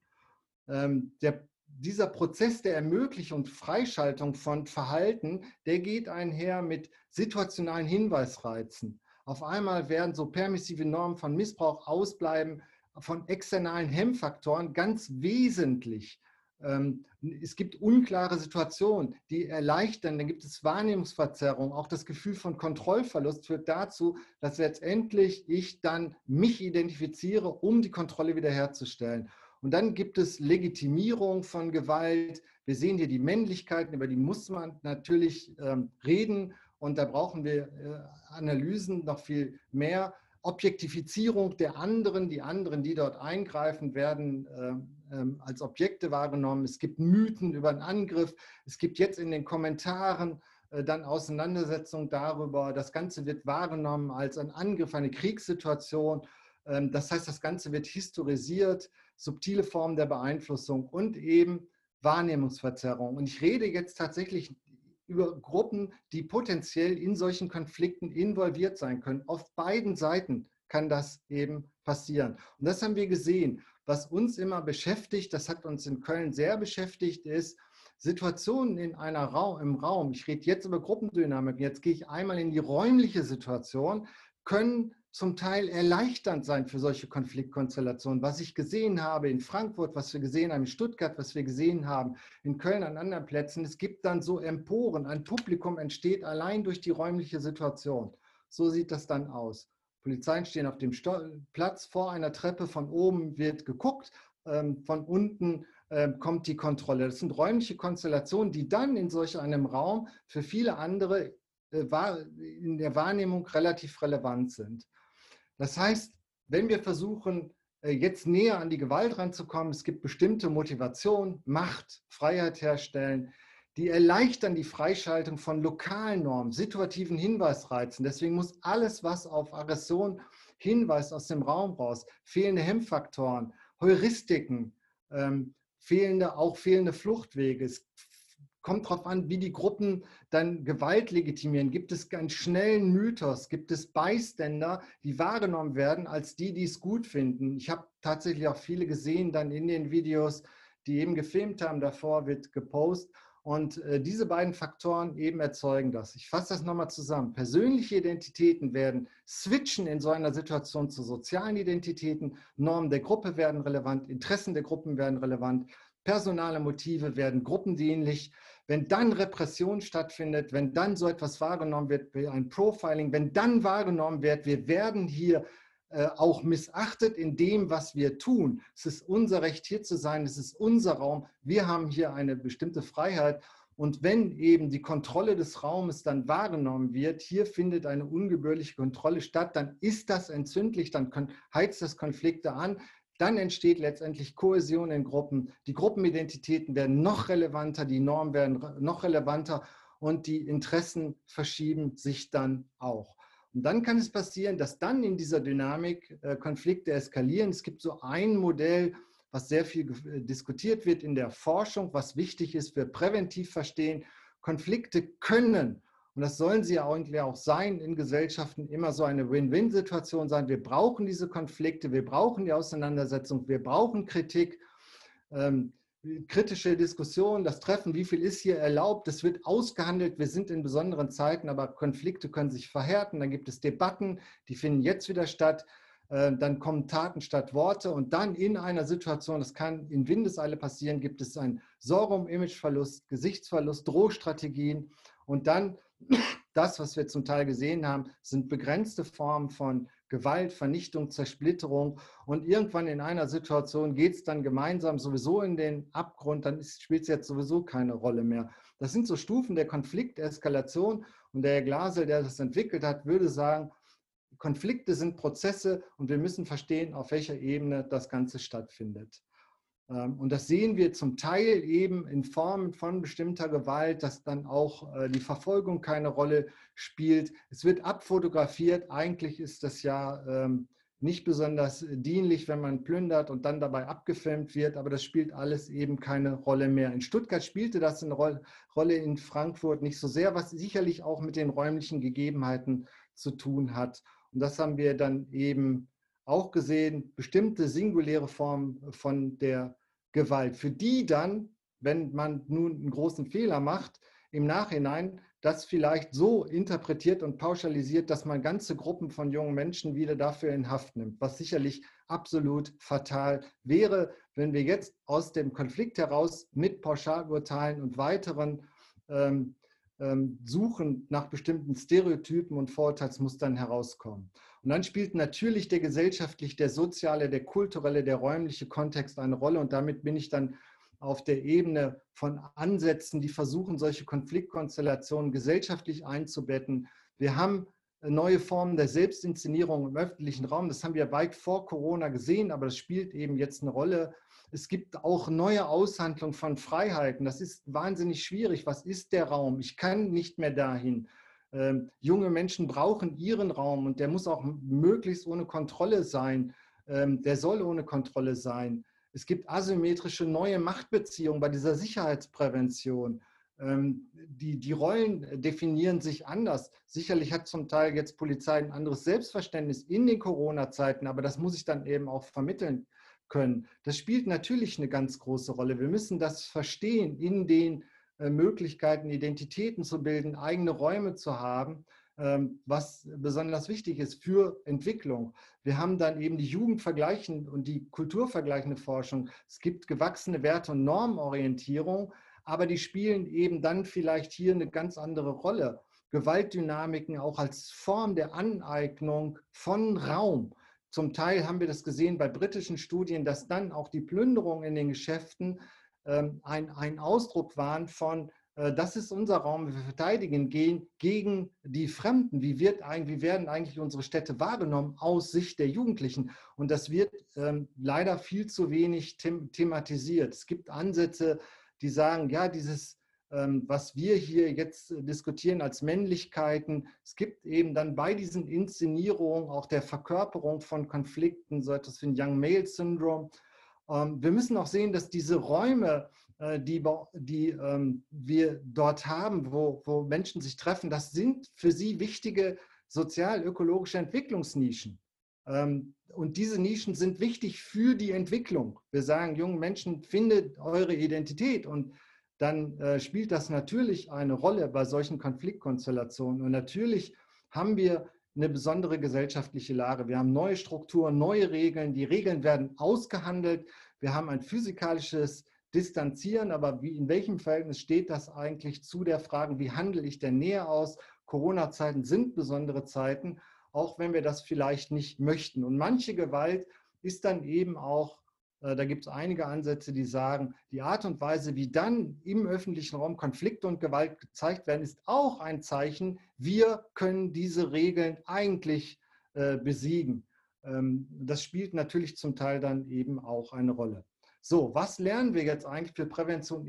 Ähm, der dieser Prozess der Ermöglichung und Freischaltung von Verhalten, der geht einher mit situationalen Hinweisreizen. Auf einmal werden so permissive Normen von Missbrauch ausbleiben, von externalen Hemmfaktoren ganz wesentlich. Ähm, es gibt unklare Situationen, die erleichtern, dann gibt es Wahrnehmungsverzerrung, auch das Gefühl von Kontrollverlust führt dazu, dass letztendlich ich dann mich identifiziere, um die Kontrolle wiederherzustellen. Und dann gibt es Legitimierung von Gewalt. Wir sehen hier die Männlichkeiten, über die muss man natürlich ähm, reden. Und da brauchen wir äh, Analysen noch viel mehr. Objektifizierung der anderen, die anderen, die dort eingreifen, werden äh, äh, als Objekte wahrgenommen. Es gibt Mythen über einen Angriff. Es gibt jetzt in den Kommentaren äh, dann Auseinandersetzungen darüber. Das Ganze wird wahrgenommen als ein Angriff, eine Kriegssituation. Ähm, das heißt, das Ganze wird historisiert subtile Formen der Beeinflussung und eben Wahrnehmungsverzerrung. Und ich rede jetzt tatsächlich über Gruppen, die potenziell in solchen Konflikten involviert sein können. Auf beiden Seiten kann das eben passieren. Und das haben wir gesehen. Was uns immer beschäftigt, das hat uns in Köln sehr beschäftigt, ist Situationen in einer Raum, im Raum. Ich rede jetzt über Gruppendynamik. Jetzt gehe ich einmal in die räumliche Situation, können zum Teil erleichternd sein für solche Konfliktkonstellationen. Was ich gesehen habe in Frankfurt, was wir gesehen haben in Stuttgart, was wir gesehen haben in Köln an anderen Plätzen, es gibt dann so Emporen. Ein Publikum entsteht allein durch die räumliche Situation. So sieht das dann aus. Polizei stehen auf dem Platz vor einer Treppe, von oben wird geguckt, ähm, von unten ähm, kommt die Kontrolle. Das sind räumliche Konstellationen, die dann in solch einem Raum für viele andere äh, in der Wahrnehmung relativ relevant sind. Das heißt, wenn wir versuchen, äh, jetzt näher an die Gewalt ranzukommen, es gibt bestimmte Motivation, Macht, Freiheit herstellen, die erleichtern die Freischaltung von lokalen Normen, situativen Hinweisreizen. Deswegen muss alles, was auf Aggression hinweist, aus dem Raum raus, fehlende Hemmfaktoren, Heuristiken, ähm, fehlende, auch fehlende Fluchtwege. Es kommt darauf an, wie die Gruppen dann Gewalt legitimieren. Gibt es ganz schnellen Mythos? Gibt es Beiständer, die wahrgenommen werden als die, die es gut finden? Ich habe tatsächlich auch viele gesehen dann in den Videos, die eben gefilmt haben. Davor wird gepostet. Und äh, diese beiden Faktoren eben erzeugen das. Ich fasse das nochmal zusammen. Persönliche Identitäten werden switchen in so einer Situation zu sozialen Identitäten. Normen der Gruppe werden relevant, Interessen der Gruppen werden relevant, personale Motive werden gruppendienlich. Wenn dann Repression stattfindet, wenn dann so etwas wahrgenommen wird wie ein Profiling, wenn dann wahrgenommen wird, wir werden hier äh, auch missachtet in dem, was wir tun. Es ist unser Recht, hier zu sein, es ist unser Raum, wir haben hier eine bestimmte Freiheit. Und wenn eben die Kontrolle des Raumes dann wahrgenommen wird, hier findet eine ungebührliche Kontrolle statt, dann ist das entzündlich, dann heizt das Konflikte an, dann entsteht letztendlich Kohäsion in Gruppen. Die Gruppenidentitäten werden noch relevanter, die Normen werden noch relevanter und die Interessen verschieben sich dann auch. Und dann kann es passieren, dass dann in dieser Dynamik äh, Konflikte eskalieren. Es gibt so ein Modell, was sehr viel äh, diskutiert wird in der Forschung, was wichtig ist für präventiv verstehen. Konflikte können und das sollen sie ja eigentlich auch sein in Gesellschaften, immer so eine Win-Win-Situation sein. Wir brauchen diese Konflikte, wir brauchen die Auseinandersetzung, wir brauchen Kritik. Ähm, kritische Diskussion, das Treffen, wie viel ist hier erlaubt, das wird ausgehandelt. Wir sind in besonderen Zeiten, aber Konflikte können sich verhärten. Dann gibt es Debatten, die finden jetzt wieder statt. Äh, dann kommen Taten statt Worte und dann in einer Situation, das kann in Windeseile passieren, gibt es ein Sorge um Imageverlust, Gesichtsverlust, Drohstrategien und dann das, was wir zum Teil gesehen haben, sind begrenzte Formen von Gewalt, Vernichtung, Zersplitterung. Und irgendwann in einer Situation geht es dann gemeinsam sowieso in den Abgrund, dann spielt es jetzt sowieso keine Rolle mehr. Das sind so Stufen der Konflikteskalation. Und der Herr Glasel, der das entwickelt hat, würde sagen, Konflikte sind Prozesse und wir müssen verstehen, auf welcher Ebene das Ganze stattfindet. Ähm, und das sehen wir zum Teil eben in Form von bestimmter Gewalt, dass dann auch äh, die Verfolgung keine Rolle spielt. Es wird abfotografiert. Eigentlich ist das ja ähm, nicht besonders dienlich, wenn man plündert und dann dabei abgefilmt wird, aber das spielt alles eben keine Rolle mehr. In Stuttgart spielte das eine Rolle, in Frankfurt nicht so sehr, was sicherlich auch mit den räumlichen Gegebenheiten zu tun hat. Und das haben wir dann eben auch gesehen, bestimmte singuläre Formen von der Gewalt, für die dann, wenn man nun einen großen Fehler macht, im Nachhinein das vielleicht so interpretiert und pauschalisiert, dass man ganze Gruppen von jungen Menschen wieder dafür in Haft nimmt, was sicherlich absolut fatal wäre, wenn wir jetzt aus dem Konflikt heraus mit Pauschalurteilen und weiteren ähm, ähm, Suchen nach bestimmten Stereotypen und Vorurteilsmustern herauskommen. Und dann spielt natürlich der gesellschaftliche, der soziale, der kulturelle, der räumliche Kontext eine Rolle. Und damit bin ich dann auf der Ebene von Ansätzen, die versuchen, solche Konfliktkonstellationen gesellschaftlich einzubetten. Wir haben neue Formen der Selbstinszenierung im öffentlichen Raum. Das haben wir weit vor Corona gesehen, aber das spielt eben jetzt eine Rolle. Es gibt auch neue Aushandlungen von Freiheiten. Das ist wahnsinnig schwierig. Was ist der Raum? Ich kann nicht mehr dahin. Ähm, junge Menschen brauchen ihren Raum und der muss auch möglichst ohne Kontrolle sein. Ähm, der soll ohne Kontrolle sein. Es gibt asymmetrische neue Machtbeziehungen bei dieser Sicherheitsprävention. Ähm, die, die Rollen definieren sich anders. Sicherlich hat zum Teil jetzt Polizei ein anderes Selbstverständnis in den Corona-Zeiten, aber das muss ich dann eben auch vermitteln können. Das spielt natürlich eine ganz große Rolle. Wir müssen das verstehen in den Möglichkeiten, Identitäten zu bilden, eigene Räume zu haben, ähm, was besonders wichtig ist für Entwicklung. Wir haben dann eben die Jugendvergleichen und die kulturvergleichende Forschung. Es gibt gewachsene Werte- und Normorientierung, aber die spielen eben dann vielleicht hier eine ganz andere Rolle. Gewaltdynamiken auch als Form der Aneignung von Raum. Zum Teil haben wir das gesehen bei britischen Studien, dass dann auch die Plünderung in den Geschäften ein, ein Ausdruck waren von, äh, das ist unser Raum, wir verteidigen gehen gegen die Fremden. Wie, wird, wie werden eigentlich unsere Städte wahrgenommen aus Sicht der Jugendlichen? Und das wird ähm, leider viel zu wenig thematisiert. Es gibt Ansätze, die sagen, ja, dieses, ähm, was wir hier jetzt diskutieren als Männlichkeiten, es gibt eben dann bei diesen Inszenierungen auch der Verkörperung von Konflikten, so etwas wie ein Young Male Syndrome, ähm, wir müssen auch sehen, dass diese Räume, äh, die, die ähm, wir dort haben, wo, wo Menschen sich treffen, das sind für sie wichtige sozial-ökologische Entwicklungsnischen. Ähm, und diese Nischen sind wichtig für die Entwicklung. Wir sagen jungen Menschen, findet eure Identität und dann äh, spielt das natürlich eine Rolle bei solchen Konfliktkonstellationen. Und natürlich haben wir eine besondere gesellschaftliche Lage. Wir haben neue Strukturen, neue Regeln. Die Regeln werden ausgehandelt. Wir haben ein physikalisches Distanzieren, aber wie, in welchem Verhältnis steht das eigentlich zu der Frage, wie handle ich denn näher aus? Corona-Zeiten sind besondere Zeiten, auch wenn wir das vielleicht nicht möchten. Und manche Gewalt ist dann eben auch da gibt es einige Ansätze, die sagen, die Art und Weise, wie dann im öffentlichen Raum Konflikte und Gewalt gezeigt werden, ist auch ein Zeichen, wir können diese Regeln eigentlich äh, besiegen. Ähm, das spielt natürlich zum Teil dann eben auch eine Rolle. So, was lernen wir jetzt eigentlich für Prävention,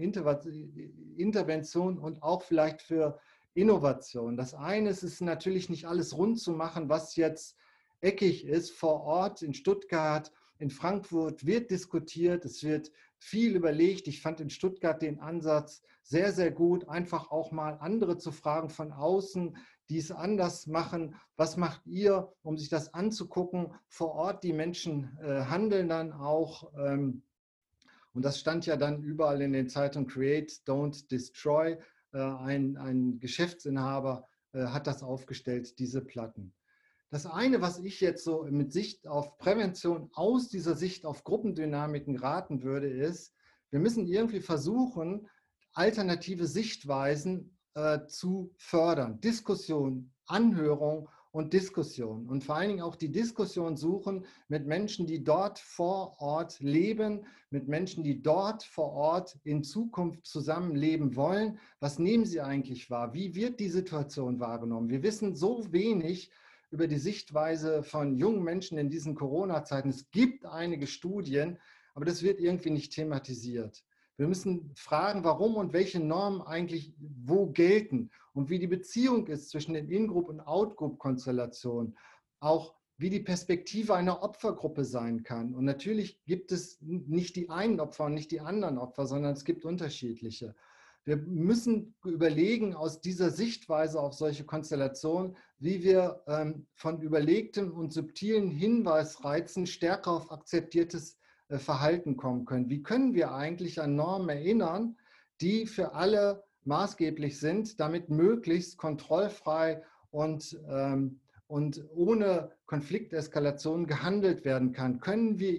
Intervention und auch vielleicht für Innovation? Das eine ist es natürlich nicht alles rund zu machen, was jetzt eckig ist vor Ort in Stuttgart in Frankfurt wird diskutiert, es wird viel überlegt. Ich fand in Stuttgart den Ansatz sehr, sehr gut, einfach auch mal andere zu fragen von außen, die es anders machen. Was macht ihr, um sich das anzugucken? Vor Ort, die Menschen äh, handeln dann auch. Ähm, und das stand ja dann überall in den Zeitungen, Create, Don't Destroy. Äh, ein, ein Geschäftsinhaber äh, hat das aufgestellt, diese Platten. Das eine, was ich jetzt so mit Sicht auf Prävention aus dieser Sicht auf Gruppendynamiken raten würde, ist, wir müssen irgendwie versuchen, alternative Sichtweisen äh, zu fördern. Diskussion, Anhörung und Diskussion. Und vor allen Dingen auch die Diskussion suchen mit Menschen, die dort vor Ort leben, mit Menschen, die dort vor Ort in Zukunft zusammenleben wollen. Was nehmen sie eigentlich wahr? Wie wird die Situation wahrgenommen? Wir wissen so wenig über die Sichtweise von jungen Menschen in diesen Corona-Zeiten. Es gibt einige Studien, aber das wird irgendwie nicht thematisiert. Wir müssen fragen, warum und welche Normen eigentlich wo gelten und wie die Beziehung ist zwischen den In-Group- und Out-Group-Konstellationen. Auch wie die Perspektive einer Opfergruppe sein kann. Und natürlich gibt es nicht die einen Opfer und nicht die anderen Opfer, sondern es gibt unterschiedliche. Wir müssen überlegen aus dieser Sichtweise auf solche Konstellationen, wie wir ähm, von überlegtem und subtilen Hinweisreizen stärker auf akzeptiertes äh, Verhalten kommen können. Wie können wir eigentlich an Normen erinnern, die für alle maßgeblich sind, damit möglichst kontrollfrei und, ähm, und ohne Konflikteskalation gehandelt werden kann? Können wir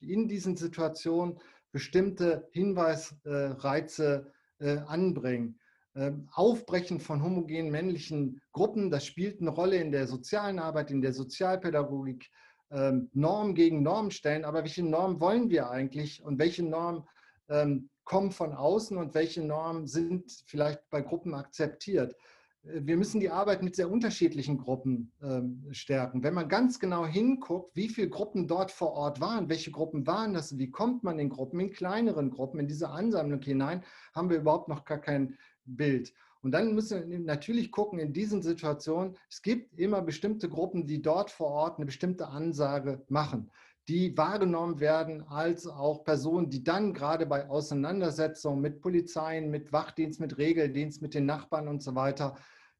in diesen Situationen bestimmte Hinweisreize äh, anbringen. Ähm, Aufbrechen von homogenen männlichen Gruppen, das spielt eine Rolle in der sozialen Arbeit, in der Sozialpädagogik. Ähm, Norm gegen Norm stellen, aber welche Normen wollen wir eigentlich und welche Normen ähm, kommen von außen und welche Normen sind vielleicht bei Gruppen akzeptiert? Wir müssen die Arbeit mit sehr unterschiedlichen Gruppen ähm, stärken. Wenn man ganz genau hinguckt, wie viele Gruppen dort vor Ort waren, welche Gruppen waren das, wie kommt man in Gruppen, in kleineren Gruppen, in diese Ansammlung hinein, haben wir überhaupt noch gar kein Bild. Und dann müssen wir natürlich gucken in diesen Situationen, es gibt immer bestimmte Gruppen, die dort vor Ort eine bestimmte Ansage machen die wahrgenommen werden als auch Personen, die dann gerade bei Auseinandersetzungen mit Polizeien, mit Wachdienst, mit Regeldienst, mit den Nachbarn und so weiter,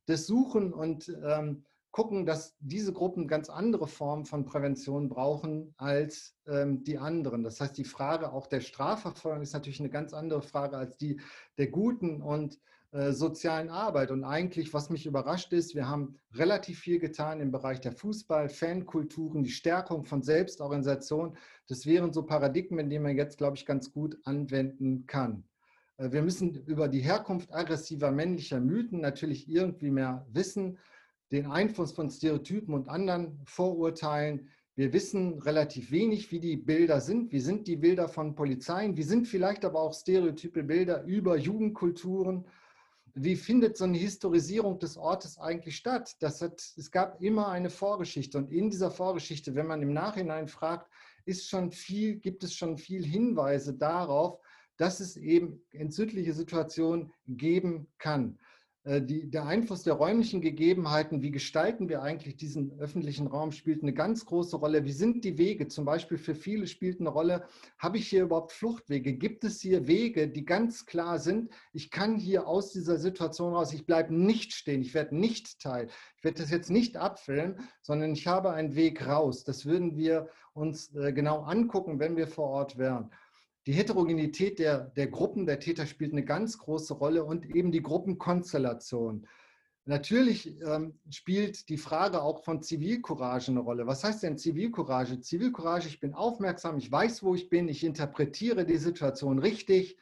das suchen und ähm, gucken, dass diese Gruppen ganz andere Formen von Prävention brauchen als ähm, die anderen. Das heißt, die Frage auch der Strafverfolgung ist natürlich eine ganz andere Frage als die der guten und äh, sozialen Arbeit. Und eigentlich, was mich überrascht ist, wir haben relativ viel getan im Bereich der Fußball, Fankulturen, die Stärkung von Selbstorganisation. Das wären so Paradigmen, die man jetzt, glaube ich, ganz gut anwenden kann. Äh, wir müssen über die Herkunft aggressiver männlicher Mythen natürlich irgendwie mehr wissen, den Einfluss von Stereotypen und anderen Vorurteilen. Wir wissen relativ wenig, wie die Bilder sind. Wie sind die Bilder von Polizeien? Wie sind vielleicht aber auch stereotype Bilder über Jugendkulturen? Wie findet so eine Historisierung des Ortes eigentlich statt? Das hat, es gab immer eine Vorgeschichte und in dieser Vorgeschichte, wenn man im Nachhinein fragt, ist schon viel, gibt es schon viel Hinweise darauf, dass es eben entzündliche Situationen geben kann. Äh, die, der Einfluss der räumlichen Gegebenheiten, wie gestalten wir eigentlich diesen öffentlichen Raum, spielt eine ganz große Rolle. Wie sind die Wege? Zum Beispiel für viele spielt eine Rolle, habe ich hier überhaupt Fluchtwege? Gibt es hier Wege, die ganz klar sind, ich kann hier aus dieser Situation raus, ich bleibe nicht stehen, ich werde nicht Teil. Ich werde das jetzt nicht abfilmen, sondern ich habe einen Weg raus. Das würden wir uns äh, genau angucken, wenn wir vor Ort wären. Die Heterogenität der, der Gruppen der Täter spielt eine ganz große Rolle und eben die Gruppenkonstellation. Natürlich ähm, spielt die Frage auch von Zivilcourage eine Rolle. Was heißt denn Zivilcourage? Zivilcourage, ich bin aufmerksam, ich weiß, wo ich bin, ich interpretiere die Situation richtig,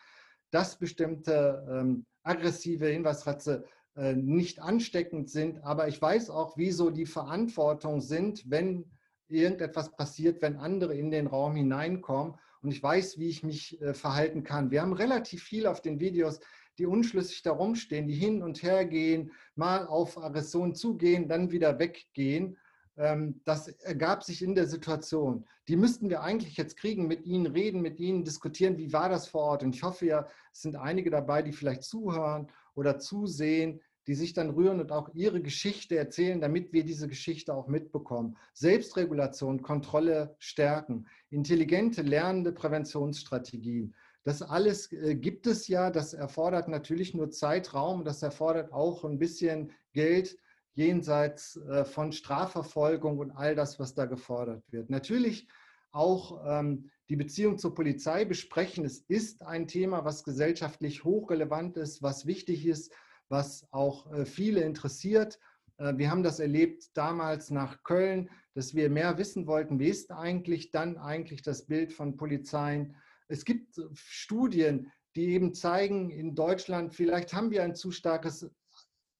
dass bestimmte ähm, aggressive Hinweisratze äh, nicht ansteckend sind, aber ich weiß auch, wieso die Verantwortung sind, wenn irgendetwas passiert, wenn andere in den Raum hineinkommen und ich weiß, wie ich mich äh, verhalten kann. Wir haben relativ viel auf den Videos, die unschlüssig darum stehen, die hin und her gehen, mal auf Aggression zugehen, dann wieder weggehen. Ähm, das ergab sich in der Situation. Die müssten wir eigentlich jetzt kriegen, mit Ihnen reden, mit Ihnen diskutieren, wie war das vor Ort. Und ich hoffe ja, es sind einige dabei, die vielleicht zuhören oder zusehen, die sich dann rühren und auch ihre Geschichte erzählen, damit wir diese Geschichte auch mitbekommen. Selbstregulation, Kontrolle stärken, intelligente, lernende Präventionsstrategien. Das alles äh, gibt es ja, das erfordert natürlich nur Zeitraum, das erfordert auch ein bisschen Geld jenseits äh, von Strafverfolgung und all das, was da gefordert wird. Natürlich auch ähm, die Beziehung zur Polizei besprechen. Es ist ein Thema, was gesellschaftlich hochrelevant ist, was wichtig ist, was auch äh, viele interessiert. Äh, wir haben das erlebt damals nach Köln, dass wir mehr wissen wollten, wie ist eigentlich dann eigentlich das Bild von Polizeien. Es gibt Studien, die eben zeigen, in Deutschland, vielleicht haben wir ein zu starkes,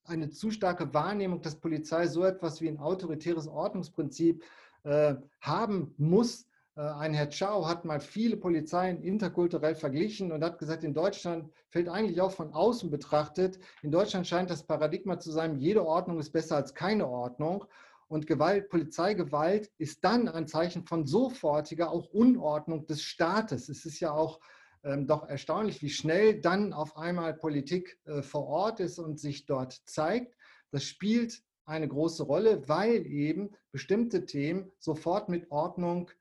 eine zu starke Wahrnehmung, dass Polizei so etwas wie ein autoritäres Ordnungsprinzip äh, haben muss, ein Herr Chao hat mal viele Polizeien interkulturell verglichen und hat gesagt, in Deutschland fällt eigentlich auch von außen betrachtet, in Deutschland scheint das Paradigma zu sein, jede Ordnung ist besser als keine Ordnung. Und Gewalt, Polizeigewalt ist dann ein Zeichen von sofortiger auch Unordnung des Staates. Es ist ja auch ähm, doch erstaunlich, wie schnell dann auf einmal Politik äh, vor Ort ist und sich dort zeigt. Das spielt eine große Rolle, weil eben bestimmte Themen sofort mit Ordnung äh,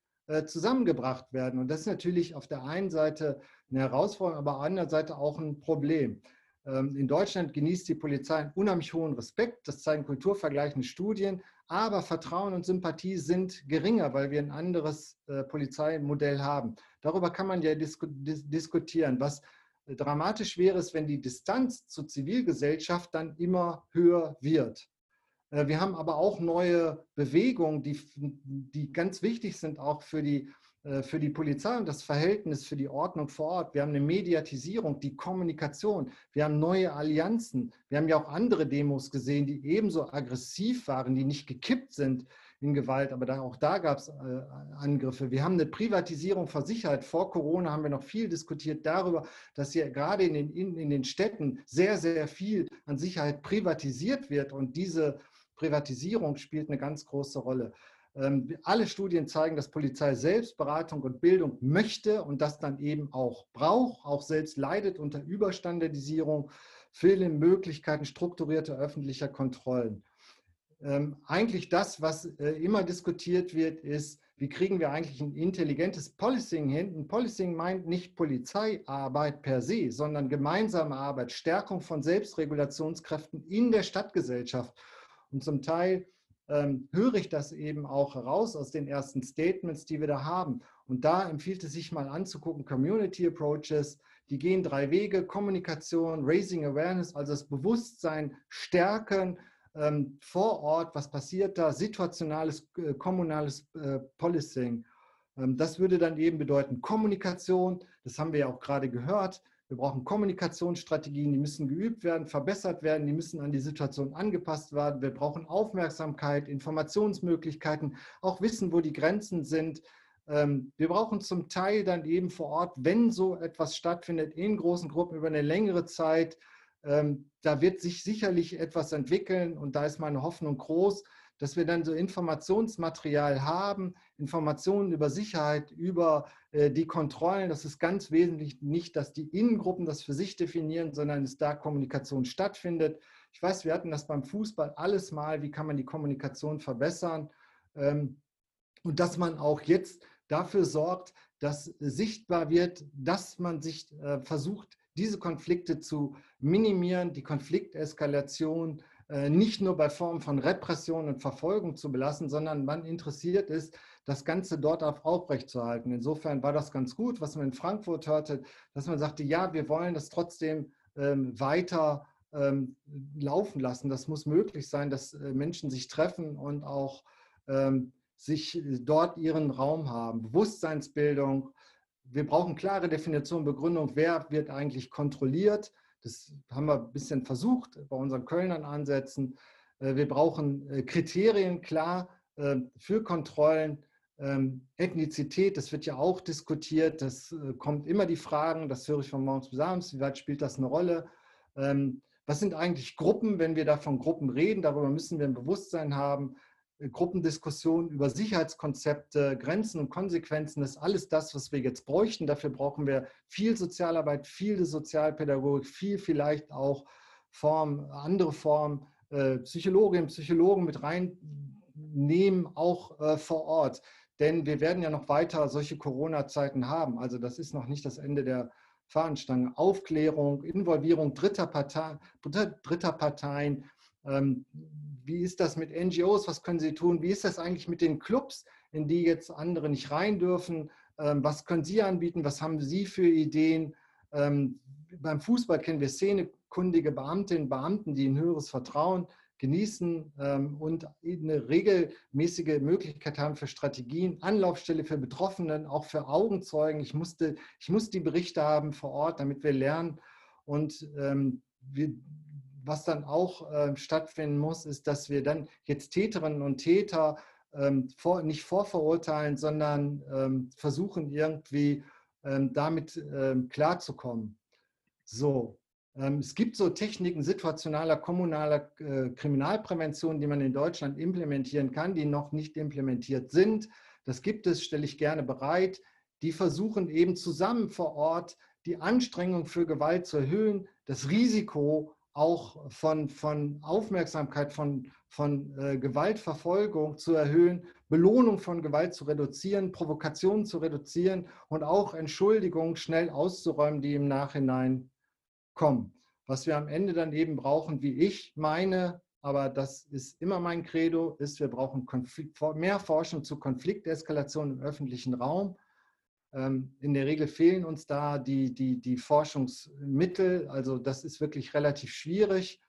zusammengebracht werden. Und das ist natürlich auf der einen Seite eine Herausforderung, aber auf der anderen Seite auch ein Problem. Ähm, in Deutschland genießt die Polizei einen unheimlich hohen Respekt. Das zeigen kulturvergleichende Studien. Aber Vertrauen und Sympathie sind geringer, weil wir ein anderes äh, Polizeimodell haben. Darüber kann man ja diskutieren. Was äh, dramatisch wäre, ist, wenn die Distanz zur Zivilgesellschaft dann immer höher wird. Äh, wir haben aber auch neue Bewegungen, die, die ganz wichtig sind auch für die, äh, für die Polizei und das Verhältnis für die Ordnung vor Ort. Wir haben eine Mediatisierung, die Kommunikation. Wir haben neue Allianzen. Wir haben ja auch andere Demos gesehen, die ebenso aggressiv waren, die nicht gekippt sind in Gewalt, aber da, auch da gab es äh, Angriffe. Wir haben eine Privatisierung von Sicherheit. Vor Corona haben wir noch viel diskutiert darüber, dass hier gerade in den, in, in den Städten sehr, sehr viel an Sicherheit privatisiert wird und diese Privatisierung spielt eine ganz große Rolle. Ähm, alle Studien zeigen, dass Polizei selbst Beratung und Bildung möchte und das dann eben auch braucht, auch selbst leidet unter Überstandardisierung, fehlenden Möglichkeiten strukturierter öffentlicher Kontrollen. Ähm, eigentlich das, was äh, immer diskutiert wird, ist, wie kriegen wir eigentlich ein intelligentes Policing hin? Ein Policing meint nicht Polizeiarbeit per se, sondern gemeinsame Arbeit, Stärkung von Selbstregulationskräften in der Stadtgesellschaft. Und zum Teil ähm, höre ich das eben auch heraus aus den ersten Statements, die wir da haben. Und da empfiehlt es sich mal anzugucken, Community Approaches, die gehen drei Wege, Kommunikation, Raising Awareness, also das Bewusstsein stärken ähm, vor Ort, was passiert da, situationales, äh, kommunales äh, Policing. Ähm, das würde dann eben bedeuten Kommunikation, das haben wir ja auch gerade gehört, wir brauchen Kommunikationsstrategien, die müssen geübt werden, verbessert werden, die müssen an die Situation angepasst werden. Wir brauchen Aufmerksamkeit, Informationsmöglichkeiten, auch wissen, wo die Grenzen sind. Ähm, wir brauchen zum Teil dann eben vor Ort, wenn so etwas stattfindet, in großen Gruppen über eine längere Zeit, ähm, da wird sich sicherlich etwas entwickeln und da ist meine Hoffnung groß, dass wir dann so Informationsmaterial haben, Informationen über Sicherheit, über äh, die Kontrollen. Das ist ganz wesentlich nicht, dass die Innengruppen das für sich definieren, sondern dass da Kommunikation stattfindet. Ich weiß, wir hatten das beim Fußball alles mal, wie kann man die Kommunikation verbessern ähm, und dass man auch jetzt dafür sorgt, dass sichtbar wird, dass man sich äh, versucht, diese Konflikte zu minimieren, die Konflikteskalation nicht nur bei Formen von Repression und Verfolgung zu belassen, sondern man interessiert ist, das Ganze dort auf aufrechtzuerhalten. Insofern war das ganz gut, was man in Frankfurt hörte, dass man sagte, ja, wir wollen das trotzdem ähm, weiter ähm, laufen lassen. Das muss möglich sein, dass äh, Menschen sich treffen und auch ähm, sich dort ihren Raum haben. Bewusstseinsbildung. Wir brauchen klare Definition, Begründung, wer wird eigentlich kontrolliert das haben wir ein bisschen versucht bei unseren Kölnern ansetzen. Äh, wir brauchen äh, Kriterien klar äh, für Kontrollen. Ähm, Ethnizität, das wird ja auch diskutiert. Das kommt immer die Fragen, das höre ich von morgens bis abends, wie weit spielt das eine Rolle? Ähm, was sind eigentlich Gruppen, wenn wir da von Gruppen reden? Darüber müssen wir ein Bewusstsein haben. Gruppendiskussionen über Sicherheitskonzepte, Grenzen und Konsequenzen, das ist alles das, was wir jetzt bräuchten. Dafür brauchen wir viel Sozialarbeit, viel Sozialpädagogik, viel vielleicht auch Form, andere Formen, äh, Psychologinnen, Psychologen mit reinnehmen, auch äh, vor Ort. Denn wir werden ja noch weiter solche Corona-Zeiten haben. Also das ist noch nicht das Ende der Fahnenstange, Aufklärung, Involvierung dritter, Partei, dritter Parteien. Ähm, wie ist das mit NGOs? Was können sie tun? Wie ist das eigentlich mit den Clubs, in die jetzt andere nicht rein dürfen? Ähm, was können Sie anbieten? Was haben Sie für Ideen? Ähm, beim Fußball kennen wir szenekundige Beamtinnen und Beamten, die ein höheres Vertrauen genießen ähm, und eine regelmäßige Möglichkeit haben für Strategien, Anlaufstelle für Betroffenen, auch für Augenzeugen. Ich musste, ich muss die Berichte haben vor Ort, damit wir lernen. Und wir, was dann auch äh, stattfinden muss, ist, dass wir dann jetzt Täterinnen und Täter ähm, vor, nicht vorverurteilen, sondern ähm, versuchen irgendwie ähm, damit ähm, klarzukommen. So, ähm, es gibt so Techniken situationaler, kommunaler äh, Kriminalprävention, die man in Deutschland implementieren kann, die noch nicht implementiert sind. Das gibt es, stelle ich gerne bereit. Die versuchen eben zusammen vor Ort die Anstrengung für Gewalt zu erhöhen, das Risiko auch von, von Aufmerksamkeit, von, von äh, Gewaltverfolgung zu erhöhen, Belohnung von Gewalt zu reduzieren, Provokationen zu reduzieren und auch Entschuldigungen schnell auszuräumen, die im Nachhinein kommen. Was wir am Ende dann eben brauchen, wie ich meine, aber das ist immer mein Credo, ist, wir brauchen Konflikt, mehr Forschung zu Konflikteskalation im öffentlichen Raum. Ähm, in der Regel fehlen uns da die, die, die Forschungsmittel, also das ist wirklich relativ schwierig.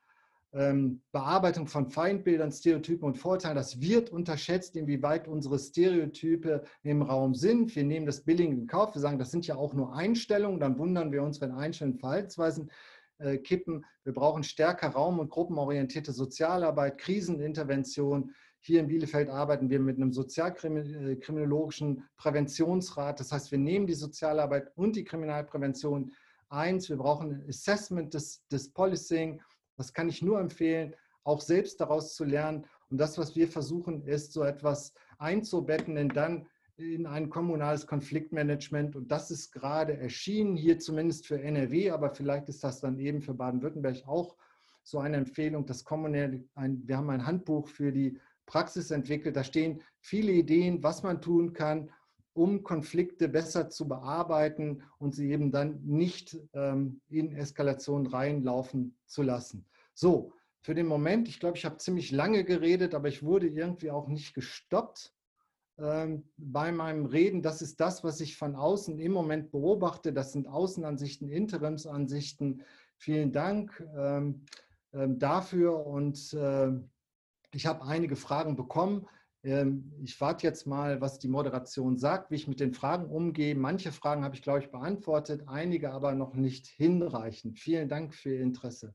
Ähm, Bearbeitung von Feindbildern, Stereotypen und Vorteilen, das wird unterschätzt, inwieweit unsere Stereotype im Raum sind. Wir nehmen das billig in Kauf. Wir sagen, das sind ja auch nur Einstellungen. Dann wundern wir uns, wenn Einstellungen Verhaltensweisen äh, kippen. Wir brauchen stärker raum- und gruppenorientierte Sozialarbeit, Krisenintervention. Hier in Bielefeld arbeiten wir mit einem sozialkriminologischen Präventionsrat. Das heißt, wir nehmen die Sozialarbeit und die Kriminalprävention eins. Wir brauchen ein Assessment des, des Policing das kann ich nur empfehlen, auch selbst daraus zu lernen. Und das, was wir versuchen, ist so etwas einzubetten in dann in ein kommunales Konfliktmanagement. Und das ist gerade erschienen, hier zumindest für NRW, aber vielleicht ist das dann eben für Baden-Württemberg auch so eine Empfehlung. Das kommunale, ein, wir haben ein Handbuch für die Praxis entwickelt. Da stehen viele Ideen, was man tun kann, um Konflikte besser zu bearbeiten und sie eben dann nicht ähm, in Eskalation reinlaufen zu lassen. So, für den Moment, ich glaube, ich habe ziemlich lange geredet, aber ich wurde irgendwie auch nicht gestoppt ähm, bei meinem Reden. Das ist das, was ich von außen im Moment beobachte. Das sind Außenansichten, Interimsansichten. Vielen Dank ähm, ähm, dafür und äh, ich habe einige Fragen bekommen. Ähm, ich warte jetzt mal, was die Moderation sagt, wie ich mit den Fragen umgehe. Manche Fragen habe ich, glaube ich, beantwortet, einige aber noch nicht hinreichend. Vielen Dank für Ihr Interesse.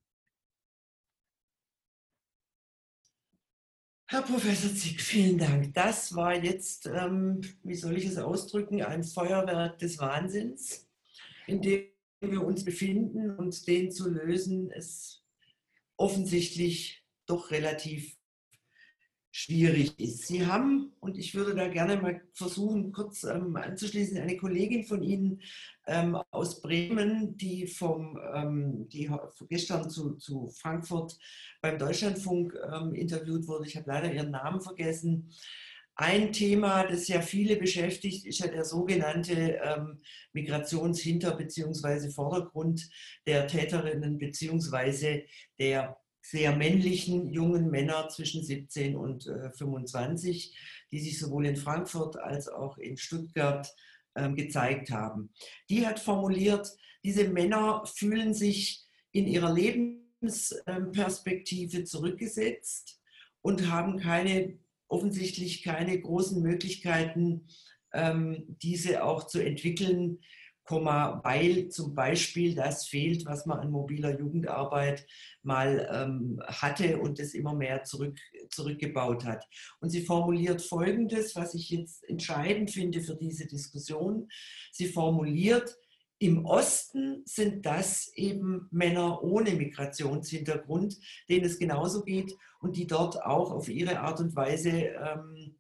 Herr Professor Zick, vielen Dank. Das war jetzt, ähm, wie soll ich es ausdrücken, ein Feuerwerk des Wahnsinns, in dem wir uns befinden und den zu lösen ist offensichtlich doch relativ schwierig ist. Sie haben, und ich würde da gerne mal versuchen, kurz ähm, anzuschließen, eine Kollegin von Ihnen ähm, aus Bremen, die, vom, ähm, die gestern zu, zu Frankfurt beim Deutschlandfunk ähm, interviewt wurde. Ich habe leider ihren Namen vergessen. Ein Thema, das ja viele beschäftigt, ist ja der sogenannte ähm, Migrationshinter- bzw. Vordergrund der Täterinnen bzw. der sehr männlichen jungen Männer zwischen 17 und äh, 25, die sich sowohl in Frankfurt als auch in Stuttgart äh, gezeigt haben. Die hat formuliert, diese Männer fühlen sich in ihrer Lebensperspektive zurückgesetzt und haben keine, offensichtlich keine großen Möglichkeiten, ähm, diese auch zu entwickeln, weil zum Beispiel das fehlt, was man an mobiler Jugendarbeit mal ähm, hatte und das immer mehr zurück, zurückgebaut hat. Und sie formuliert Folgendes, was ich jetzt entscheidend finde für diese Diskussion. Sie formuliert, im Osten sind das eben Männer ohne Migrationshintergrund, denen es genauso geht und die dort auch auf ihre Art und Weise ähm,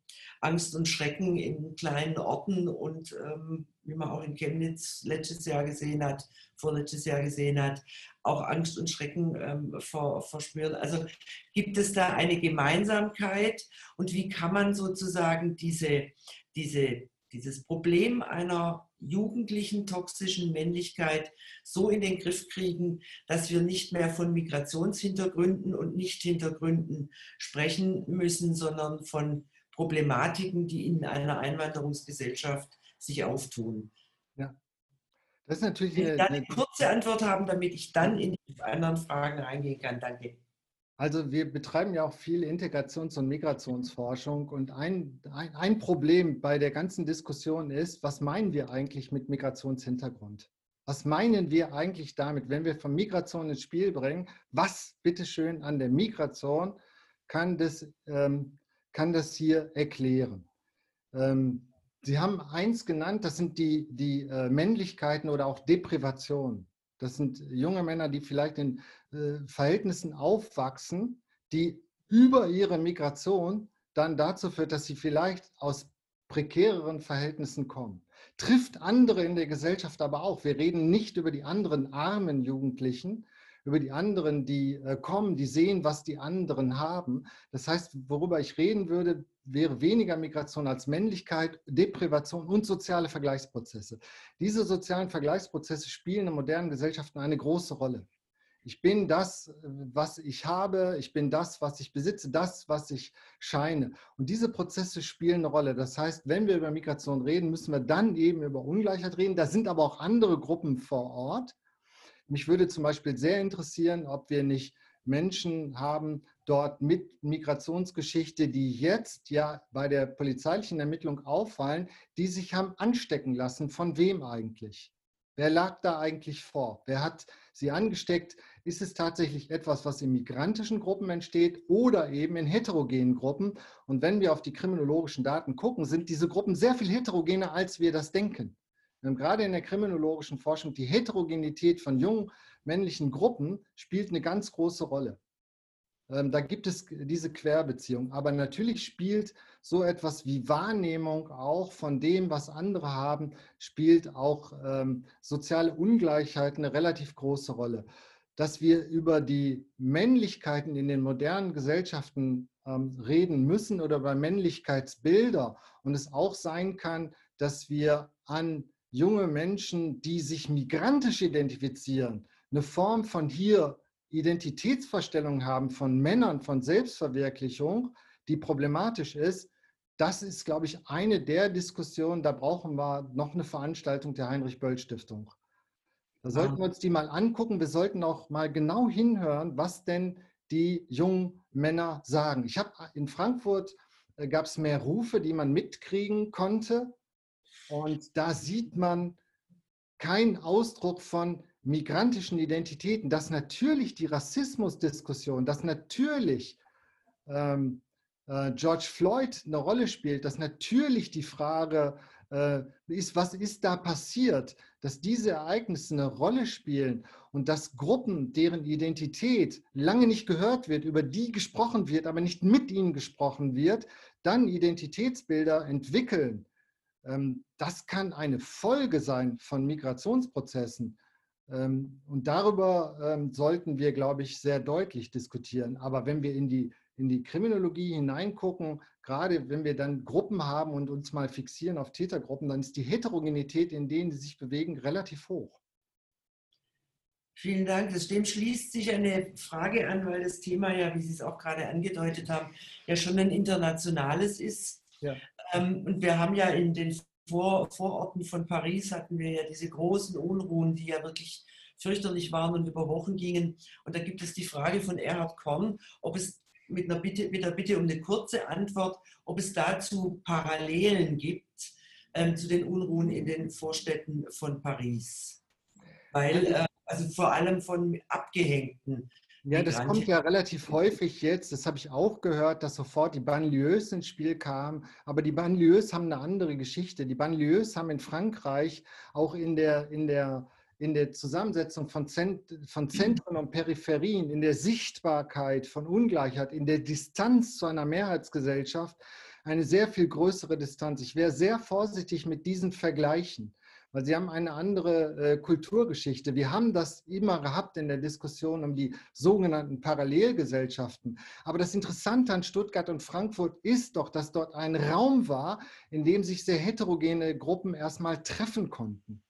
Angst und Schrecken in kleinen Orten und ähm, wie man auch in Chemnitz letztes Jahr gesehen hat, vorletztes Jahr gesehen hat, auch Angst und Schrecken ähm, ver, verspüren. Also gibt es da eine Gemeinsamkeit und wie kann man sozusagen diese, diese, dieses Problem einer jugendlichen toxischen Männlichkeit so in den Griff kriegen, dass wir nicht mehr von Migrationshintergründen und Nicht-Hintergründen sprechen müssen, sondern von Problematiken, die in einer Einwanderungsgesellschaft sich auftun. Ja. Das ist natürlich eine, eine kurze Antwort haben, damit ich dann in die anderen Fragen reingehen kann. Danke. Also wir betreiben ja auch viel Integrations- und Migrationsforschung und ein, ein, ein, Problem bei der ganzen Diskussion ist, was meinen wir eigentlich mit Migrationshintergrund? Was meinen wir eigentlich damit, wenn wir von Migration ins Spiel bringen? Was bitteschön an der Migration kann das, ähm, kann das hier erklären? Ähm, Sie haben eins genannt, das sind die, die äh, Männlichkeiten oder auch Deprivation. Das sind junge Männer, die vielleicht in äh, Verhältnissen aufwachsen, die über ihre Migration dann dazu führt, dass sie vielleicht aus prekäreren Verhältnissen kommen. Trifft andere in der Gesellschaft aber auch. Wir reden nicht über die anderen armen Jugendlichen, über die anderen, die äh, kommen, die sehen, was die anderen haben. Das heißt, worüber ich reden würde, wäre weniger Migration als Männlichkeit, Deprivation und soziale Vergleichsprozesse. Diese sozialen Vergleichsprozesse spielen in modernen Gesellschaften eine große Rolle. Ich bin das, was ich habe, ich bin das, was ich besitze, das, was ich scheine. Und diese Prozesse spielen eine Rolle. Das heißt, wenn wir über Migration reden, müssen wir dann eben über Ungleichheit reden. Da sind aber auch andere Gruppen vor Ort. Mich würde zum Beispiel sehr interessieren, ob wir nicht Menschen haben dort mit Migrationsgeschichte, die jetzt ja bei der polizeilichen Ermittlung auffallen, die sich haben anstecken lassen. Von wem eigentlich? Wer lag da eigentlich vor? Wer hat sie angesteckt? Ist es tatsächlich etwas, was in migrantischen Gruppen entsteht oder eben in heterogenen Gruppen? Und wenn wir auf die kriminologischen Daten gucken, sind diese Gruppen sehr viel heterogener, als wir das denken. Wir haben gerade in der kriminologischen Forschung die Heterogenität von jungen männlichen Gruppen spielt eine ganz große Rolle. Ähm, da gibt es diese Querbeziehung. Aber natürlich spielt so etwas wie Wahrnehmung auch von dem, was andere haben, spielt auch ähm, soziale Ungleichheit eine relativ große Rolle. Dass wir über die Männlichkeiten in den modernen Gesellschaften ähm, reden müssen oder über Männlichkeitsbilder und es auch sein kann, dass wir an junge Menschen, die sich migrantisch identifizieren, eine Form von hier Identitätsvorstellungen haben von Männern, von Selbstverwirklichung, die problematisch ist, das ist, glaube ich, eine der Diskussionen, da brauchen wir noch eine Veranstaltung der Heinrich-Böll-Stiftung. Da sollten wir uns die mal angucken. Wir sollten auch mal genau hinhören, was denn die jungen Männer sagen. Ich habe in Frankfurt äh, gab es mehr Rufe, die man mitkriegen konnte. Und da sieht man keinen Ausdruck von migrantischen Identitäten, dass natürlich die Rassismusdiskussion, dass natürlich ähm, äh, George Floyd eine Rolle spielt, dass natürlich die Frage äh, ist, was ist da passiert, dass diese Ereignisse eine Rolle spielen und dass Gruppen, deren Identität lange nicht gehört wird, über die gesprochen wird, aber nicht mit ihnen gesprochen wird, dann Identitätsbilder entwickeln. Ähm, das kann eine Folge sein von Migrationsprozessen. Ähm, und darüber ähm, sollten wir, glaube ich, sehr deutlich diskutieren. Aber wenn wir in die, in die Kriminologie hineingucken, gerade wenn wir dann Gruppen haben und uns mal fixieren auf Tätergruppen, dann ist die Heterogenität, in denen sie sich bewegen, relativ hoch. Vielen Dank. Dem schließt sich eine Frage an, weil das Thema ja, wie Sie es auch gerade angedeutet haben, ja schon ein internationales ist. Ja. Ähm, und wir haben ja in den vor, Vororten von Paris hatten wir ja diese großen Unruhen, die ja wirklich fürchterlich waren und über Wochen gingen. Und da gibt es die Frage von Erhard Korn, ob es mit, einer Bitte, mit der Bitte um eine kurze Antwort, ob es dazu Parallelen gibt ähm, zu den Unruhen in den Vorstädten von Paris. Weil, äh, also vor allem von Abgehängten, ja, das kommt ja relativ häufig jetzt. Das habe ich auch gehört, dass sofort die Banlieues ins Spiel kamen. Aber die Banlieues haben eine andere Geschichte. Die Banlieues haben in Frankreich auch in der, in der, in der Zusammensetzung von, Zent von Zentren und Peripherien, in der Sichtbarkeit von Ungleichheit, in der Distanz zu einer Mehrheitsgesellschaft eine sehr viel größere Distanz. Ich wäre sehr vorsichtig mit diesen Vergleichen weil sie haben eine andere äh, Kulturgeschichte. Wir haben das immer gehabt in der Diskussion um die sogenannten Parallelgesellschaften. Aber das Interessante an Stuttgart und Frankfurt ist doch, dass dort ein Raum war, in dem sich sehr heterogene Gruppen erstmal treffen konnten.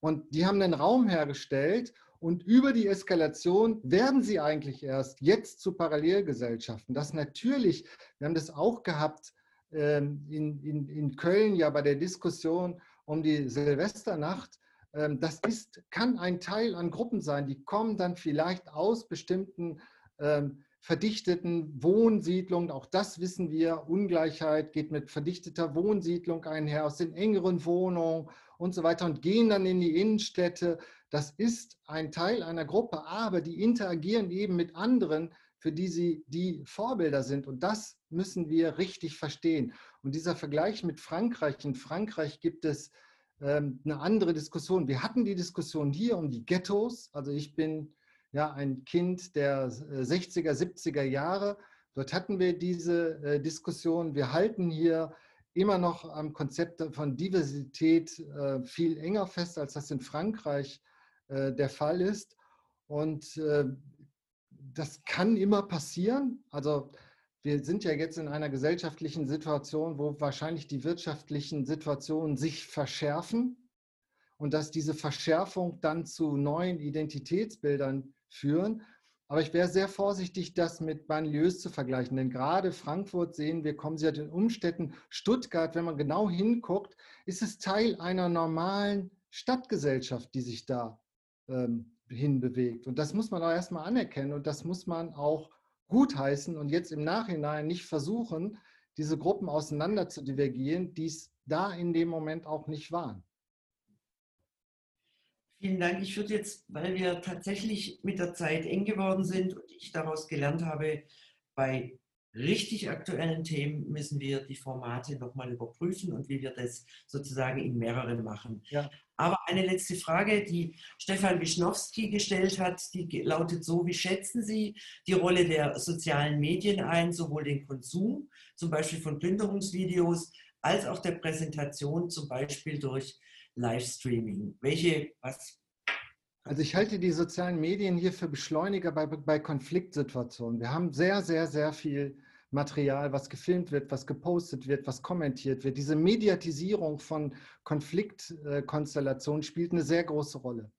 Und die haben einen Raum hergestellt und über die Eskalation werden sie eigentlich erst jetzt zu Parallelgesellschaften. Das natürlich, wir haben das auch gehabt ähm, in, in, in Köln ja bei der Diskussion um die Silvesternacht. Ähm, das ist, kann ein Teil an Gruppen sein, die kommen dann vielleicht aus bestimmten ähm, verdichteten Wohnsiedlungen. Auch das wissen wir. Ungleichheit geht mit verdichteter Wohnsiedlung einher, aus den engeren Wohnungen und so weiter und gehen dann in die Innenstädte. Das ist ein Teil einer Gruppe, aber die interagieren eben mit anderen, für die sie die Vorbilder sind. Und das müssen wir richtig verstehen. Und dieser Vergleich mit Frankreich, in Frankreich gibt es ähm, eine andere Diskussion. Wir hatten die Diskussion hier um die Ghettos. Also ich bin ja ein Kind der 60er, äh, 70er Jahre. Dort hatten wir diese äh, Diskussion. Wir halten hier immer noch am Konzept von Diversität äh, viel enger fest, als das in Frankreich der Fall ist. Und das kann immer passieren. Also wir sind ja jetzt in einer gesellschaftlichen Situation, wo wahrscheinlich die wirtschaftlichen Situationen sich verschärfen und dass diese Verschärfung dann zu neuen Identitätsbildern führen. Aber ich wäre sehr vorsichtig, das mit Banlieues zu vergleichen. Denn gerade Frankfurt sehen wir, kommen Sie ja den Umstädten. Stuttgart, wenn man genau hinguckt, ist es Teil einer normalen Stadtgesellschaft, die sich da ähm, hinbewegt. Und das muss man auch erstmal anerkennen und das muss man auch gutheißen und jetzt im Nachhinein nicht versuchen, diese Gruppen auseinander zu divergieren, die es da in dem Moment auch nicht waren. Vielen Dank. Ich würde jetzt, weil wir tatsächlich mit der Zeit eng geworden sind und ich daraus gelernt habe, bei richtig aktuellen Themen müssen wir die Formate nochmal überprüfen und wie wir das sozusagen in mehreren machen. Ja. Aber eine letzte Frage, die Stefan Wischnowski gestellt hat, die lautet so, wie schätzen Sie die Rolle der sozialen Medien ein, sowohl den Konsum, zum Beispiel von Plünderungsvideos, als auch der Präsentation, zum Beispiel durch Livestreaming? Welche, was also ich halte die sozialen Medien hier für Beschleuniger bei, bei Konfliktsituationen. Wir haben sehr, sehr, sehr viel Material, was gefilmt wird, was gepostet wird, was kommentiert wird. Diese Mediatisierung von Konfliktkonstellationen spielt eine sehr große Rolle.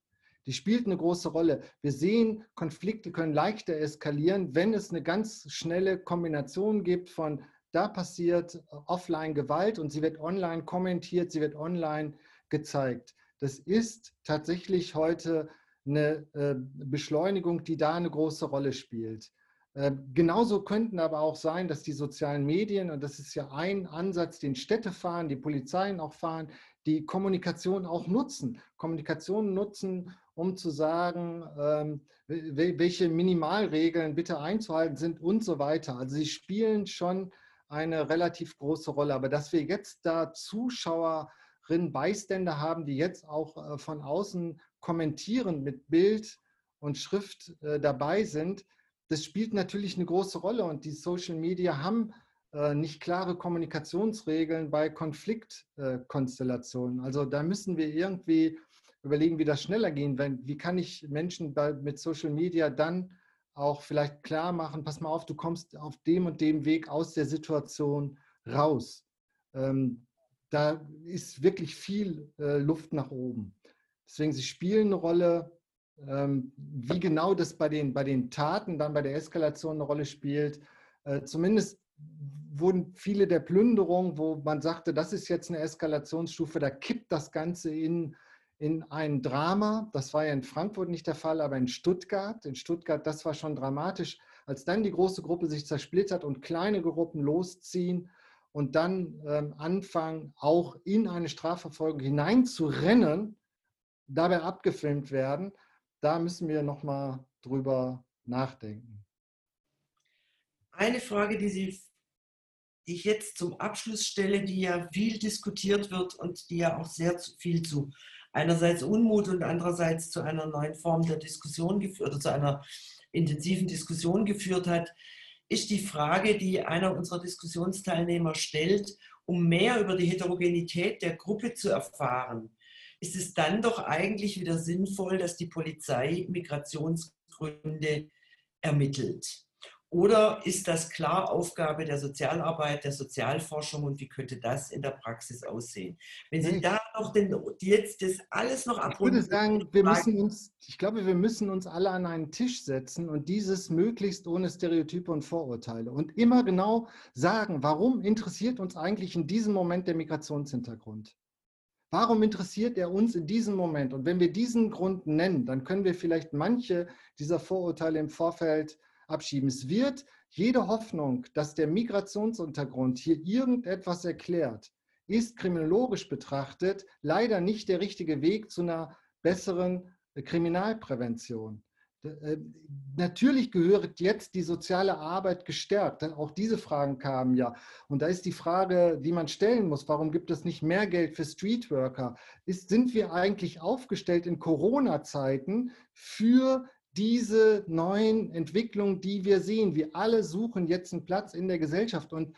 Die spielt eine große Rolle. Wir sehen, Konflikte können leichter eskalieren, wenn es eine ganz schnelle Kombination gibt von, da passiert offline Gewalt und sie wird online kommentiert, sie wird online gezeigt. Das ist tatsächlich heute eine äh, Beschleunigung, die da eine große Rolle spielt. Ähm, genauso könnten aber auch sein, dass die sozialen Medien, und das ist ja ein Ansatz, den Städte fahren, die Polizeien auch fahren, die Kommunikation auch nutzen. Kommunikation nutzen, um zu sagen, ähm, welche Minimalregeln bitte einzuhalten sind und so weiter. Also sie spielen schon eine relativ große Rolle. Aber dass wir jetzt da Zuschauer drin Beiständer haben, die jetzt auch äh, von außen kommentierend mit Bild und Schrift äh, dabei sind, das spielt natürlich eine große Rolle und die Social Media haben äh, nicht klare Kommunikationsregeln bei Konfliktkonstellationen. Also da müssen wir irgendwie überlegen, wie das schneller gehen. Wie kann ich Menschen mit Social Media dann auch vielleicht klar machen, pass mal auf, du kommst auf dem und dem Weg aus der Situation raus. Ähm, da ist wirklich viel äh, Luft nach oben. Deswegen, sie spielen eine Rolle. Ähm, wie genau das bei den, bei den Taten, dann bei der Eskalation eine Rolle spielt, äh, zumindest wurden viele der Plünderungen, wo man sagte, das ist jetzt eine Eskalationsstufe, da kippt das Ganze in, in ein Drama. Das war ja in Frankfurt nicht der Fall, aber in Stuttgart. In Stuttgart, das war schon dramatisch, als dann die große Gruppe sich zersplittert und kleine Gruppen losziehen und dann ähm, anfangen, auch in eine Strafverfolgung hineinzurennen, dabei abgefilmt werden, da müssen wir nochmal drüber nachdenken. Eine Frage, die, Sie, die ich jetzt zum Abschluss stelle, die ja viel diskutiert wird und die ja auch sehr viel zu einerseits Unmut und andererseits zu einer neuen Form der Diskussion geführt oder zu einer intensiven Diskussion geführt hat ist die Frage, die einer unserer Diskussionsteilnehmer stellt, um mehr über die Heterogenität der Gruppe zu erfahren. ist es dann doch eigentlich wieder sinnvoll, dass die Polizei Migrationsgründe ermittelt. Oder ist das klar Aufgabe der Sozialarbeit, der Sozialforschung und wie könnte das in der Praxis aussehen? Wenn Sie da noch den, jetzt das alles noch abrunden. Ich würde sagen, wir müssen uns, ich glaube, wir müssen uns alle an einen Tisch setzen und dieses möglichst ohne Stereotype und Vorurteile und immer genau sagen, warum interessiert uns eigentlich in diesem Moment der Migrationshintergrund? Warum interessiert er uns in diesem Moment? Und wenn wir diesen Grund nennen, dann können wir vielleicht manche dieser Vorurteile im Vorfeld Es wird jede Hoffnung, dass der Migrationsuntergrund hier irgendetwas erklärt, ist kriminologisch betrachtet leider nicht der richtige Weg zu einer besseren äh, Kriminalprävention. Äh, natürlich gehört jetzt die soziale Arbeit gestärkt. Auch diese Fragen kamen ja. Und da ist die Frage, die man stellen muss, warum gibt es nicht mehr Geld für Streetworker? Ist, sind wir eigentlich aufgestellt in Corona-Zeiten für diese neuen Entwicklungen, die wir sehen. Wir alle suchen jetzt einen Platz in der Gesellschaft und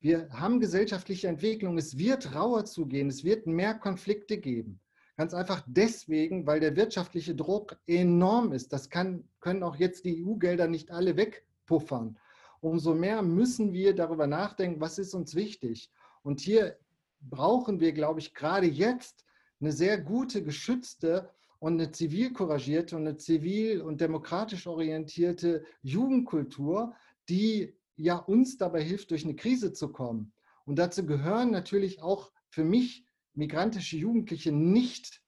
wir haben gesellschaftliche Entwicklungen. Es wird rauer zugehen, es wird mehr Konflikte geben. Ganz einfach deswegen, weil der wirtschaftliche Druck enorm ist. Das kann, können auch jetzt die EU-Gelder nicht alle wegpuffern. Umso mehr müssen wir darüber nachdenken, was ist uns wichtig. Und hier brauchen wir, glaube ich, gerade jetzt eine sehr gute, geschützte und eine zivil couragierte und eine zivil und demokratisch orientierte Jugendkultur, die ja uns dabei hilft, durch eine Krise zu kommen. Und dazu gehören natürlich auch für mich migrantische Jugendliche nicht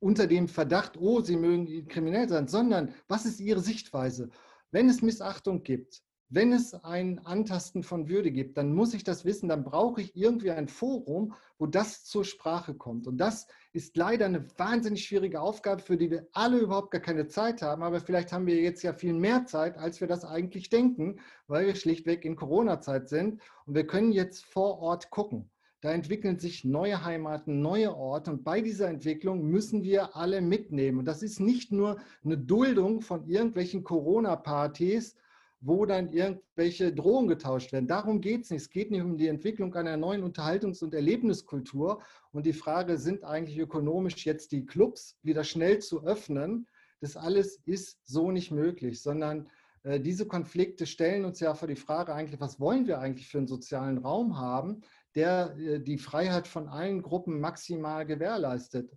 unter dem Verdacht, oh, sie mögen kriminell sein, sondern was ist ihre Sichtweise? Wenn es Missachtung gibt, wenn es ein Antasten von Würde gibt, dann muss ich das wissen, dann brauche ich irgendwie ein Forum, wo das zur Sprache kommt. Und das ist leider eine wahnsinnig schwierige Aufgabe, für die wir alle überhaupt gar keine Zeit haben. Aber vielleicht haben wir jetzt ja viel mehr Zeit, als wir das eigentlich denken, weil wir schlichtweg in Corona-Zeit sind. Und wir können jetzt vor Ort gucken. Da entwickeln sich neue Heimaten, neue Orte. Und bei dieser Entwicklung müssen wir alle mitnehmen. Und das ist nicht nur eine Duldung von irgendwelchen Corona-Partys, wo dann irgendwelche Drohungen getauscht werden. Darum geht es nicht. Es geht nicht um die Entwicklung einer neuen Unterhaltungs- und Erlebniskultur. Und die Frage, sind eigentlich ökonomisch jetzt die Clubs wieder schnell zu öffnen? Das alles ist so nicht möglich, sondern äh, diese Konflikte stellen uns ja vor die Frage eigentlich, was wollen wir eigentlich für einen sozialen Raum haben, der äh, die Freiheit von allen Gruppen maximal gewährleistet.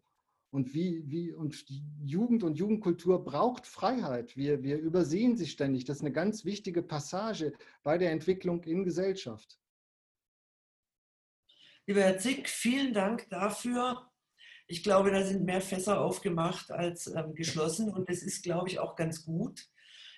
Und, wie, wie, und Jugend und Jugendkultur braucht Freiheit. Wir, wir übersehen sie ständig. Das ist eine ganz wichtige Passage bei der Entwicklung in Gesellschaft. Lieber Herr Zick, vielen Dank dafür. Ich glaube, da sind mehr Fässer aufgemacht als ähm, geschlossen und das ist, glaube ich, auch ganz gut.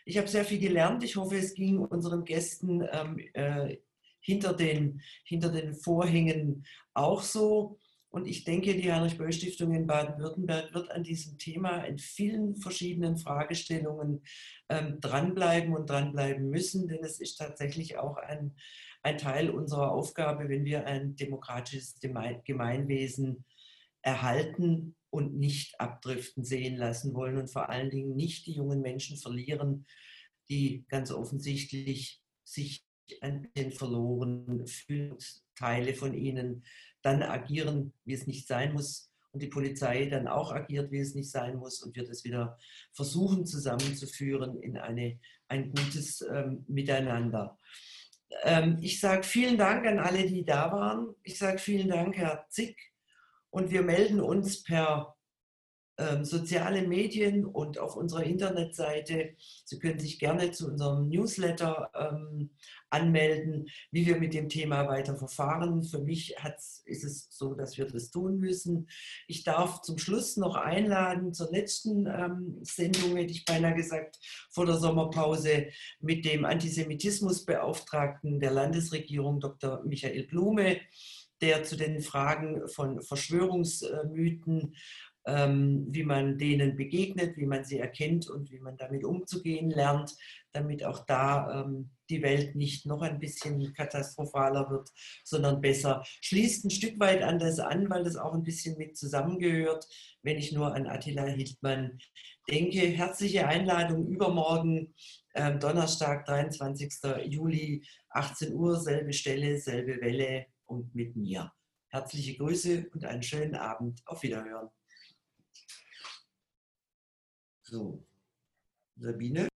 Ich habe sehr viel gelernt. Ich hoffe, es ging unseren Gästen ähm, äh, hinter, den, hinter den Vorhängen auch so. Und ich denke, die Heinrich-Böll-Stiftung in Baden-Württemberg wird an diesem Thema in vielen verschiedenen Fragestellungen ähm, dranbleiben und dranbleiben müssen, denn es ist tatsächlich auch ein, ein Teil unserer Aufgabe, wenn wir ein demokratisches Gemeinwesen erhalten und nicht abdriften sehen lassen wollen und vor allen Dingen nicht die jungen Menschen verlieren, die ganz offensichtlich sich ein bisschen verloren fühlen, Teile von ihnen dann agieren, wie es nicht sein muss und die Polizei dann auch agiert, wie es nicht sein muss und wir das wieder versuchen zusammenzuführen in eine, ein gutes ähm, Miteinander. Ähm, ich sage vielen Dank an alle, die da waren. Ich sage vielen Dank, Herr Zick. Und wir melden uns per ähm, soziale Medien und auf unserer Internetseite. Sie können sich gerne zu unserem Newsletter ähm, anmelden, wie wir mit dem Thema weiter verfahren. Für mich ist es so, dass wir das tun müssen. Ich darf zum Schluss noch einladen zur letzten ähm, Sendung, hätte ich beinahe gesagt, vor der Sommerpause mit dem Antisemitismusbeauftragten der Landesregierung, Dr. Michael Blume der zu den Fragen von Verschwörungsmythen wie man denen begegnet, wie man sie erkennt und wie man damit umzugehen lernt, damit auch da ähm, die Welt nicht noch ein bisschen katastrophaler wird, sondern besser. Schließt ein Stück weit an das an, weil das auch ein bisschen mit zusammengehört, wenn ich nur an Attila Hildmann denke. Herzliche Einladung übermorgen, ähm, Donnerstag, 23. Juli, 18 Uhr, selbe Stelle, selbe Welle und mit mir. Herzliche Grüße und einen schönen Abend. Auf Wiederhören. So, Sabine?